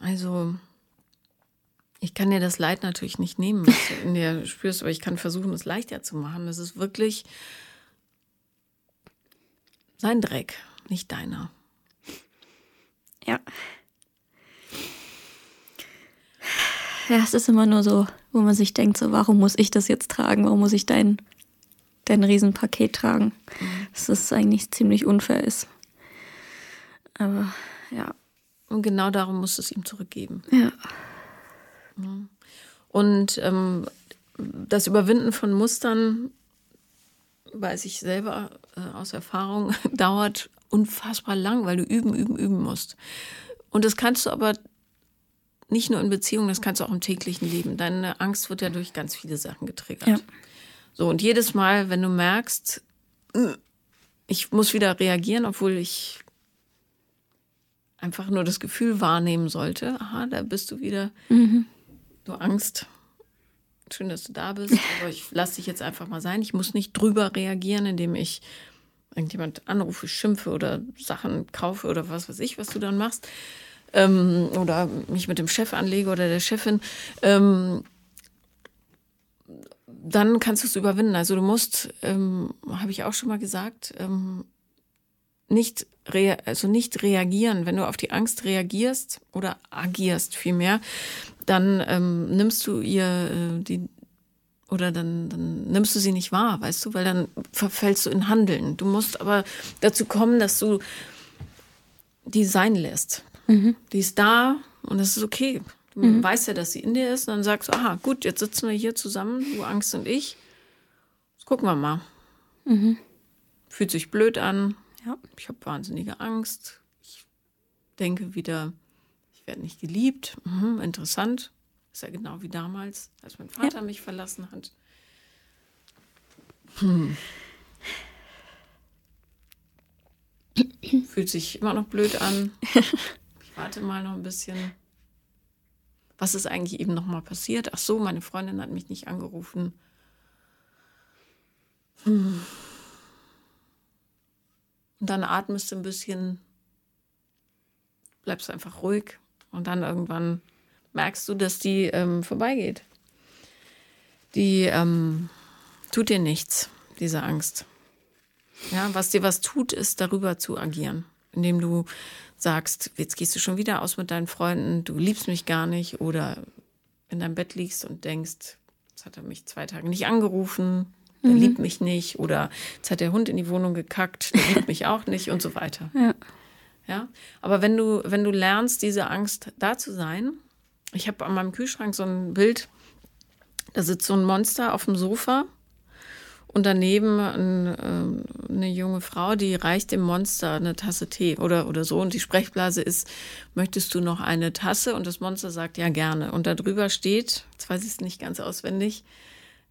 also, ich kann dir das Leid natürlich nicht nehmen, was du in dir spürst, aber ich kann versuchen, es leichter zu machen. Das ist wirklich sein Dreck, nicht deiner. Ja. Ja, es ist immer nur so, wo man sich denkt, so, warum muss ich das jetzt tragen? Warum muss ich dein, dein Riesenpaket tragen? Mhm. Dass das eigentlich ziemlich unfair ist. Aber ja. Und genau darum musst du es ihm zurückgeben. Ja. Und ähm, das Überwinden von Mustern, weiß ich selber äh, aus Erfahrung, dauert unfassbar lang, weil du üben, üben, üben musst. Und das kannst du aber nicht nur in Beziehungen, das kannst du auch im täglichen Leben. Deine Angst wird ja durch ganz viele Sachen getriggert. Ja. So, und jedes Mal, wenn du merkst, ich muss wieder reagieren, obwohl ich einfach nur das Gefühl wahrnehmen sollte, aha, da bist du wieder, mhm. Du Angst. Schön, dass du da bist, aber ich lasse dich jetzt einfach mal sein. Ich muss nicht drüber reagieren, indem ich irgendjemand anrufe, schimpfe oder Sachen kaufe oder was weiß ich, was du dann machst, ähm, oder mich mit dem Chef anlege oder der Chefin, ähm, dann kannst du es überwinden. Also du musst, ähm, habe ich auch schon mal gesagt, ähm, nicht, also nicht reagieren. Wenn du auf die Angst reagierst oder agierst vielmehr, dann ähm, nimmst du ihr äh, die oder dann, dann nimmst du sie nicht wahr, weißt du, weil dann verfällst du in Handeln. Du musst aber dazu kommen, dass du die sein lässt. Mhm. Die ist da und das ist okay. Du mhm. weißt ja, dass sie in dir ist und dann sagst du, aha, gut, jetzt sitzen wir hier zusammen, du Angst und ich. Jetzt gucken wir mal. Mhm. Fühlt sich blöd an. Ja. Ich habe wahnsinnige Angst. Ich denke wieder, werde nicht geliebt. Mhm, interessant. Ist ja genau wie damals, als mein Vater ja. mich verlassen hat. Hm. Fühlt sich immer noch blöd an. Ich warte mal noch ein bisschen. Was ist eigentlich eben noch mal passiert? Ach so, meine Freundin hat mich nicht angerufen. Hm. Und dann atmest du ein bisschen, bleibst einfach ruhig und dann irgendwann merkst du, dass die ähm, vorbeigeht. Die ähm, tut dir nichts, diese Angst. Ja, was dir was tut, ist darüber zu agieren, indem du sagst, jetzt gehst du schon wieder aus mit deinen Freunden, du liebst mich gar nicht oder in deinem Bett liegst und denkst, jetzt hat er mich zwei Tage nicht angerufen, der mhm. liebt mich nicht oder jetzt hat der Hund in die Wohnung gekackt, der liebt mich auch nicht und so weiter. Ja. Ja, aber wenn du, wenn du lernst, diese Angst da zu sein ich habe an meinem Kühlschrank so ein Bild, da sitzt so ein Monster auf dem Sofa und daneben ein, äh, eine junge Frau, die reicht dem Monster eine Tasse Tee oder, oder so. Und die Sprechblase ist, möchtest du noch eine Tasse? Und das Monster sagt, ja, gerne. Und da drüber steht, jetzt weiß ich es nicht ganz auswendig,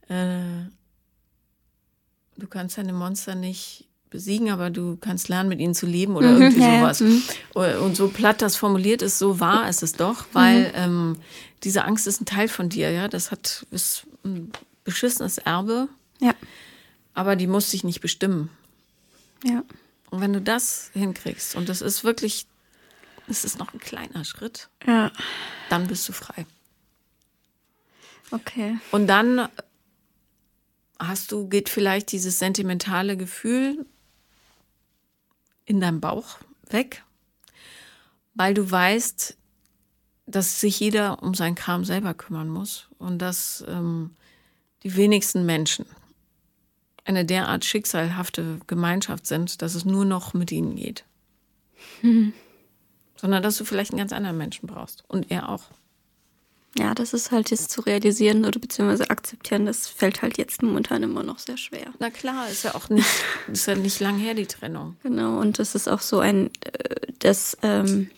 äh, du kannst deine Monster nicht besiegen, aber du kannst lernen, mit ihnen zu leben oder mhm, irgendwie ja, sowas. Mhm. Und so platt das formuliert ist, so wahr ist es doch, weil mhm. ähm, diese Angst ist ein Teil von dir, ja. Das hat ist ein beschissenes Erbe. Ja. Aber die muss sich nicht bestimmen. Ja. Und wenn du das hinkriegst, und das ist wirklich, es ist noch ein kleiner Schritt, ja. dann bist du frei. Okay. Und dann hast du, geht vielleicht dieses sentimentale Gefühl in deinem Bauch weg, weil du weißt, dass sich jeder um seinen Kram selber kümmern muss und dass ähm, die wenigsten Menschen eine derart schicksalhafte Gemeinschaft sind, dass es nur noch mit ihnen geht. Mhm. Sondern dass du vielleicht einen ganz anderen Menschen brauchst und er auch. Ja, das ist halt jetzt zu realisieren oder beziehungsweise akzeptieren, das fällt halt jetzt momentan immer noch sehr schwer. Na klar, ist ja auch nicht, ist ja nicht lang her, die Trennung. Genau, und das ist auch so ein, äh, das ähm,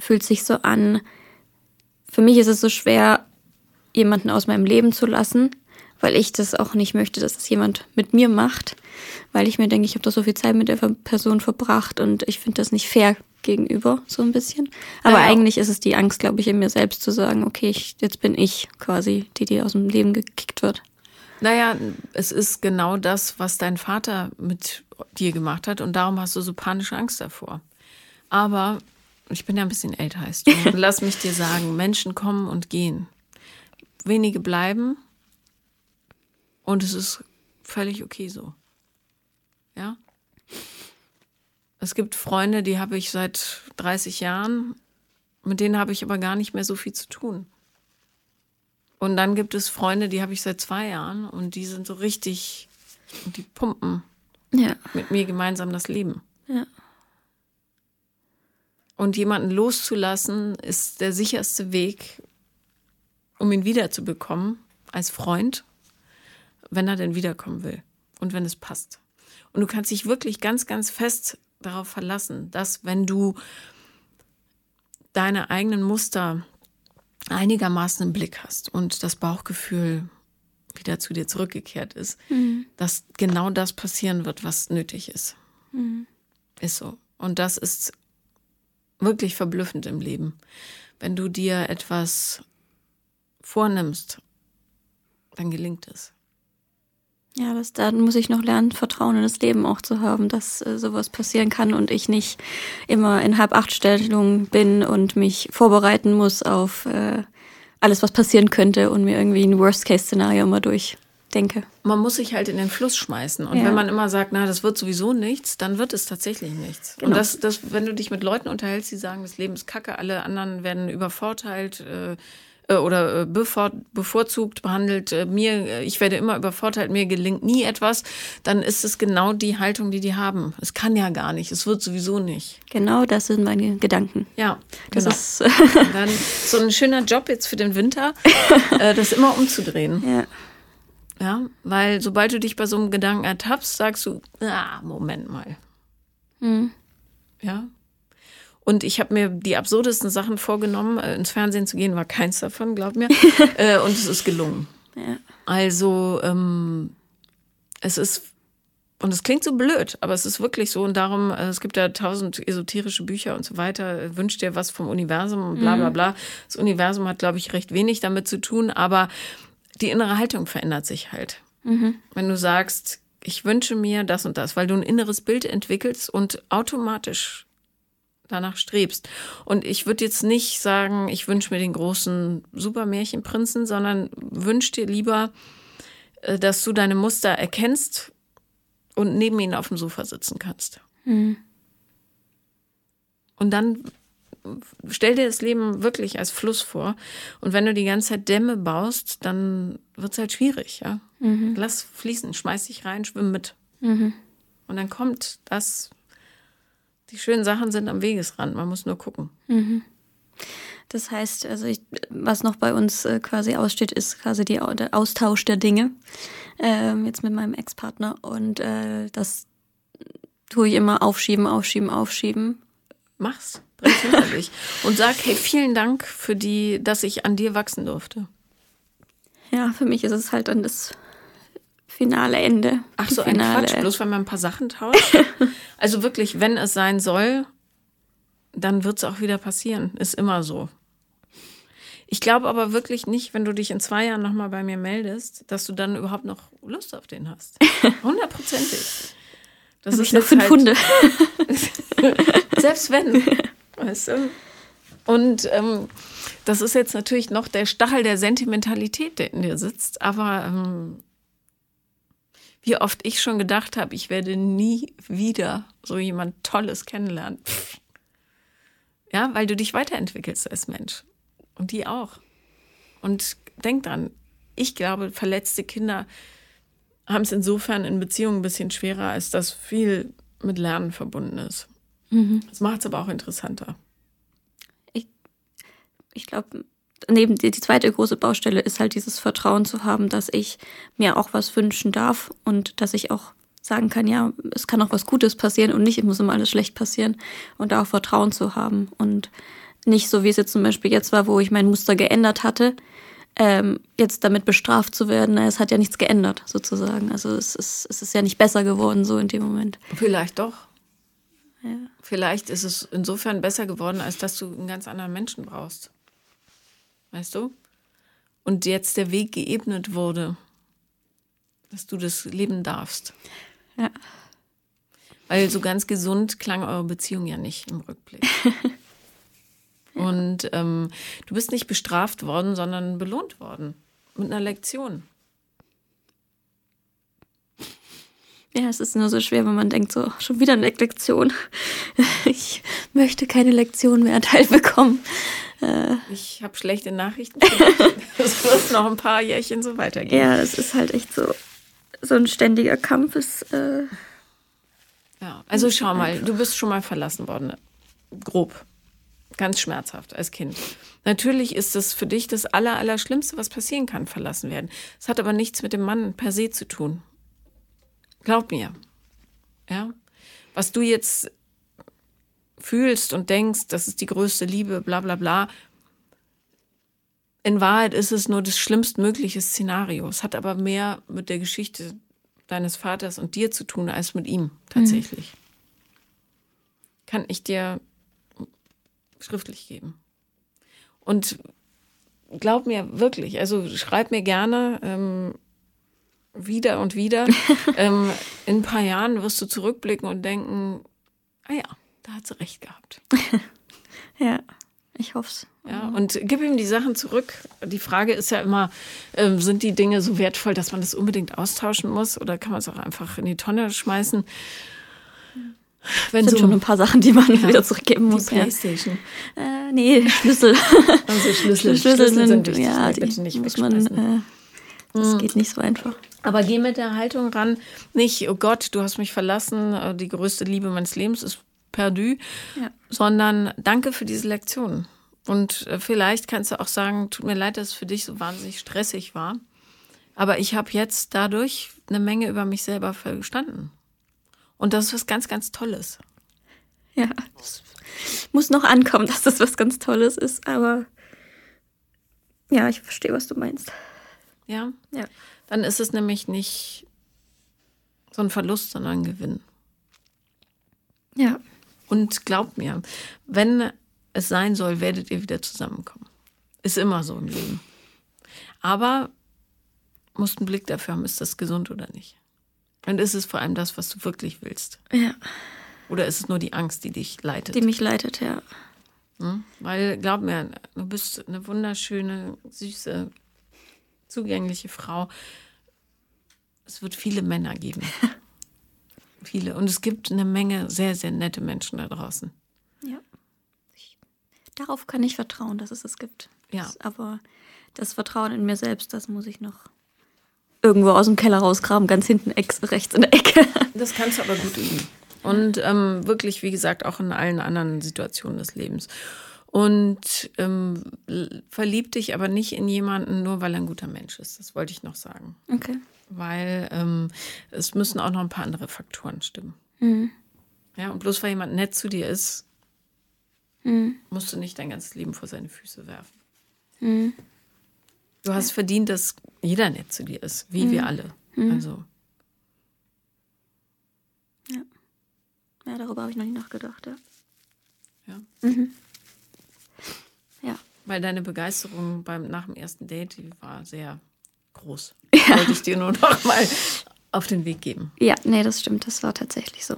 fühlt sich so an. Für mich ist es so schwer, jemanden aus meinem Leben zu lassen, weil ich das auch nicht möchte, dass das jemand mit mir macht, weil ich mir denke, ich habe da so viel Zeit mit der Person verbracht und ich finde das nicht fair gegenüber, so ein bisschen. Aber naja. eigentlich ist es die Angst, glaube ich, in mir selbst zu sagen, okay, ich, jetzt bin ich quasi die, die aus dem Leben gekickt wird. Naja, es ist genau das, was dein Vater mit dir gemacht hat und darum hast du so panische Angst davor. Aber ich bin ja ein bisschen älter, heißt du. Lass mich dir sagen, Menschen kommen und gehen. Wenige bleiben und es ist völlig okay so. Ja? Es gibt Freunde, die habe ich seit 30 Jahren, mit denen habe ich aber gar nicht mehr so viel zu tun. Und dann gibt es Freunde, die habe ich seit zwei Jahren und die sind so richtig, die pumpen ja. mit mir gemeinsam das Leben. Ja. Und jemanden loszulassen, ist der sicherste Weg, um ihn wiederzubekommen als Freund, wenn er denn wiederkommen will und wenn es passt. Und du kannst dich wirklich ganz, ganz fest darauf verlassen, dass wenn du deine eigenen Muster einigermaßen im Blick hast und das Bauchgefühl wieder zu dir zurückgekehrt ist, mhm. dass genau das passieren wird, was nötig ist. Mhm. Ist so. Und das ist wirklich verblüffend im Leben. Wenn du dir etwas vornimmst, dann gelingt es. Ja, das, da muss ich noch lernen, Vertrauen in das Leben auch zu haben, dass äh, sowas passieren kann und ich nicht immer in Halb-Acht-Stellung bin und mich vorbereiten muss auf äh, alles, was passieren könnte und mir irgendwie ein Worst-Case-Szenario immer durchdenke. Man muss sich halt in den Fluss schmeißen. Und ja. wenn man immer sagt, na, das wird sowieso nichts, dann wird es tatsächlich nichts. Genau. Und das, das, wenn du dich mit Leuten unterhältst, die sagen, das Leben ist kacke, alle anderen werden übervorteilt, äh, oder äh, bevor, bevorzugt behandelt, äh, mir, ich werde immer übervorteilt, mir gelingt nie etwas, dann ist es genau die Haltung, die die haben. Es kann ja gar nicht, es wird sowieso nicht. Genau, das sind meine Gedanken. Ja, das genau. ist dann so ein schöner Job jetzt für den Winter, das immer umzudrehen. Ja. Ja, weil sobald du dich bei so einem Gedanken ertappst, sagst du, ah, Moment mal. Mhm. Ja, und ich habe mir die absurdesten Sachen vorgenommen. Äh, ins Fernsehen zu gehen war keins davon, glaub mir. äh, und es ist gelungen. Ja. Also ähm, es ist und es klingt so blöd, aber es ist wirklich so. Und darum, äh, es gibt ja tausend esoterische Bücher und so weiter. Wünscht dir was vom Universum und bla bla mhm. bla. Das Universum hat, glaube ich, recht wenig damit zu tun, aber die innere Haltung verändert sich halt. Mhm. Wenn du sagst, ich wünsche mir das und das, weil du ein inneres Bild entwickelst und automatisch danach strebst. Und ich würde jetzt nicht sagen, ich wünsche mir den großen Supermärchenprinzen, sondern wünsch dir lieber, äh, dass du deine Muster erkennst und neben ihnen auf dem Sofa sitzen kannst. Mhm. Und dann stell dir das Leben wirklich als Fluss vor. Und wenn du die ganze Zeit Dämme baust, dann wird es halt schwierig, ja. Mhm. Lass fließen, schmeiß dich rein, schwimm mit. Mhm. Und dann kommt das, die schönen Sachen sind am Wegesrand, man muss nur gucken. Mhm. Das heißt, also ich, was noch bei uns äh, quasi aussteht, ist quasi die, der Austausch der Dinge. Ähm, jetzt mit meinem Ex-Partner. Und äh, das tue ich immer aufschieben, aufschieben, aufschieben. Mach's. Bring's hinter dich. Und sag, hey, vielen Dank für die, dass ich an dir wachsen durfte. Ja, für mich ist es halt dann das finale Ende. Ach so, finale. ein Quatsch, bloß weil man ein paar Sachen tauscht. also wirklich, wenn es sein soll, dann wird es auch wieder passieren. Ist immer so. Ich glaube aber wirklich nicht, wenn du dich in zwei Jahren nochmal bei mir meldest, dass du dann überhaupt noch Lust auf den hast. Hundertprozentig. Das Hab ist ich noch fünf halt, Hunde. selbst wenn. Weißt du? Und ähm, das ist jetzt natürlich noch der Stachel der Sentimentalität, der in dir sitzt. Aber ähm, wie oft ich schon gedacht habe, ich werde nie wieder so jemand Tolles kennenlernen. Ja, weil du dich weiterentwickelst als Mensch. Und die auch. Und denk dran, ich glaube, verletzte Kinder haben es insofern in Beziehungen ein bisschen schwerer, als dass viel mit Lernen verbunden ist. Mhm. Das macht es aber auch interessanter. Ich, ich glaube, neben die, die zweite große Baustelle ist halt dieses Vertrauen zu haben, dass ich mir auch was wünschen darf und dass ich auch sagen kann, ja, es kann auch was Gutes passieren und nicht, es muss immer alles schlecht passieren und da auch Vertrauen zu haben und nicht so, wie es jetzt zum Beispiel jetzt war, wo ich mein Muster geändert hatte, ähm, jetzt damit bestraft zu werden. Es hat ja nichts geändert, sozusagen. Also es ist, es ist ja nicht besser geworden so in dem Moment. Vielleicht doch. Ja. Vielleicht ist es insofern besser geworden, als dass du einen ganz anderen Menschen brauchst. Weißt du? Und jetzt der Weg geebnet wurde, dass du das leben darfst. Ja. Weil so ganz gesund klang eure Beziehung ja nicht im Rückblick. Und ähm, du bist nicht bestraft worden, sondern belohnt worden. Mit einer Lektion. Ja, es ist nur so schwer, wenn man denkt, so, schon wieder eine Lektion. Ich möchte keine Lektion mehr erteilt bekommen. Äh, ich habe schlechte Nachrichten. Es wird noch ein paar Jährchen so weitergehen. Ja, es ist halt echt so, so ein ständiger Kampf. Ist, äh, ja, also schau mal, du bist schon mal verlassen worden. Grob. Ganz schmerzhaft als Kind. Natürlich ist es für dich das Aller, Allerschlimmste, was passieren kann, verlassen werden. Es hat aber nichts mit dem Mann per se zu tun. Glaub mir. Ja. Was du jetzt fühlst und denkst, das ist die größte Liebe, bla bla bla. In Wahrheit ist es nur das schlimmstmögliche Szenario. Es hat aber mehr mit der Geschichte deines Vaters und dir zu tun als mit ihm tatsächlich. Mhm. Kann ich dir schriftlich geben. Und glaub mir wirklich, also schreib mir gerne ähm, wieder und wieder. ähm, in ein paar Jahren wirst du zurückblicken und denken, ah ja, da hat sie recht gehabt. ja, ich hoffe es. Ja, und gib ihm die Sachen zurück. Die Frage ist ja immer, äh, sind die Dinge so wertvoll, dass man das unbedingt austauschen muss oder kann man es auch einfach in die Tonne schmeißen? Wenn sind so schon ein paar Sachen, die man ja, wieder zurückgeben muss. Die Playstation. Ja. Äh, nee, Schlüssel. Also Schlüssel. Schlüssel, Schlüssel sind, sind wichtig, ja, die bitte nicht muss man. Äh, das hm. geht nicht so einfach. Aber geh mit der Haltung ran, nicht, oh Gott, du hast mich verlassen, äh, die größte Liebe meines Lebens ist perdu, ja. sondern danke für diese Lektion. Und äh, vielleicht kannst du auch sagen, tut mir leid, dass es für dich so wahnsinnig stressig war. Aber ich habe jetzt dadurch eine Menge über mich selber verstanden. Und das ist was ganz, ganz Tolles. Ja, es muss noch ankommen, dass das was ganz Tolles ist, aber ja, ich verstehe, was du meinst. Ja? Ja. Dann ist es nämlich nicht so ein Verlust, sondern ein Gewinn. Ja. Und glaubt mir, wenn es sein soll, werdet ihr wieder zusammenkommen. Ist immer so im Leben. Aber musst einen Blick dafür haben, ist das gesund oder nicht. Und ist es vor allem das, was du wirklich willst? Ja. Oder ist es nur die Angst, die dich leitet? Die mich leitet, ja. Hm? Weil, glaub mir, du bist eine wunderschöne, süße, zugängliche Frau. Es wird viele Männer geben. viele. Und es gibt eine Menge sehr, sehr nette Menschen da draußen. Ja. Ich, darauf kann ich vertrauen, dass es es gibt. Ja. Das, aber das Vertrauen in mir selbst, das muss ich noch irgendwo aus dem Keller rausgraben, ganz hinten rechts in der Ecke. Das kannst du aber gut üben. Und ähm, wirklich, wie gesagt, auch in allen anderen Situationen des Lebens. Und ähm, verlieb dich aber nicht in jemanden, nur weil er ein guter Mensch ist. Das wollte ich noch sagen. Okay. Weil ähm, es müssen auch noch ein paar andere Faktoren stimmen. Mhm. Ja, und bloß weil jemand nett zu dir ist, mhm. musst du nicht dein ganzes Leben vor seine Füße werfen. Mhm. Du hast verdient, dass jeder nett zu dir ist, wie mhm. wir alle. Mhm. Also. Ja. Ja, darüber habe ich noch nie nachgedacht, ja. Ja. Mhm. Weil deine Begeisterung beim, nach dem ersten Date, die war sehr groß. Ja. Wollte ich dir nur noch mal auf den Weg geben. Ja, nee, das stimmt. Das war tatsächlich so.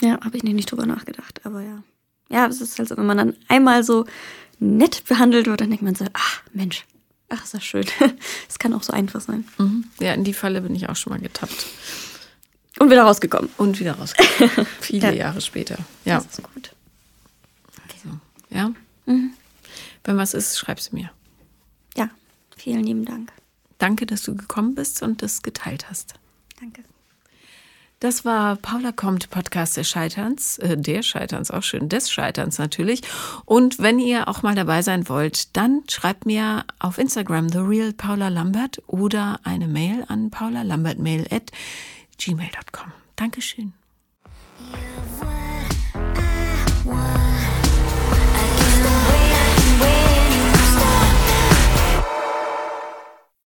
Ja, ja habe ich nicht, nicht drüber nachgedacht, aber ja. Ja, es ist halt so, wenn man dann einmal so nett behandelt wird, dann denkt man so, ach Mensch, ach, ist das schön. Es kann auch so einfach sein. Mhm. Ja, in die Falle bin ich auch schon mal getappt. Und wieder rausgekommen. Und wieder rausgekommen. Viele ja. Jahre später. Ja. Das ist gut. Okay. Also, ja? Mhm. Wenn was ist, schreib sie mir. Ja, vielen lieben Dank. Danke, dass du gekommen bist und das geteilt hast. Danke. Das war Paula kommt, Podcast des Scheiterns, äh, der Scheiterns, auch schön, des Scheiterns natürlich. Und wenn ihr auch mal dabei sein wollt, dann schreibt mir auf Instagram The Real Paula Lambert oder eine Mail an paulalambertmail at gmail.com. Dankeschön.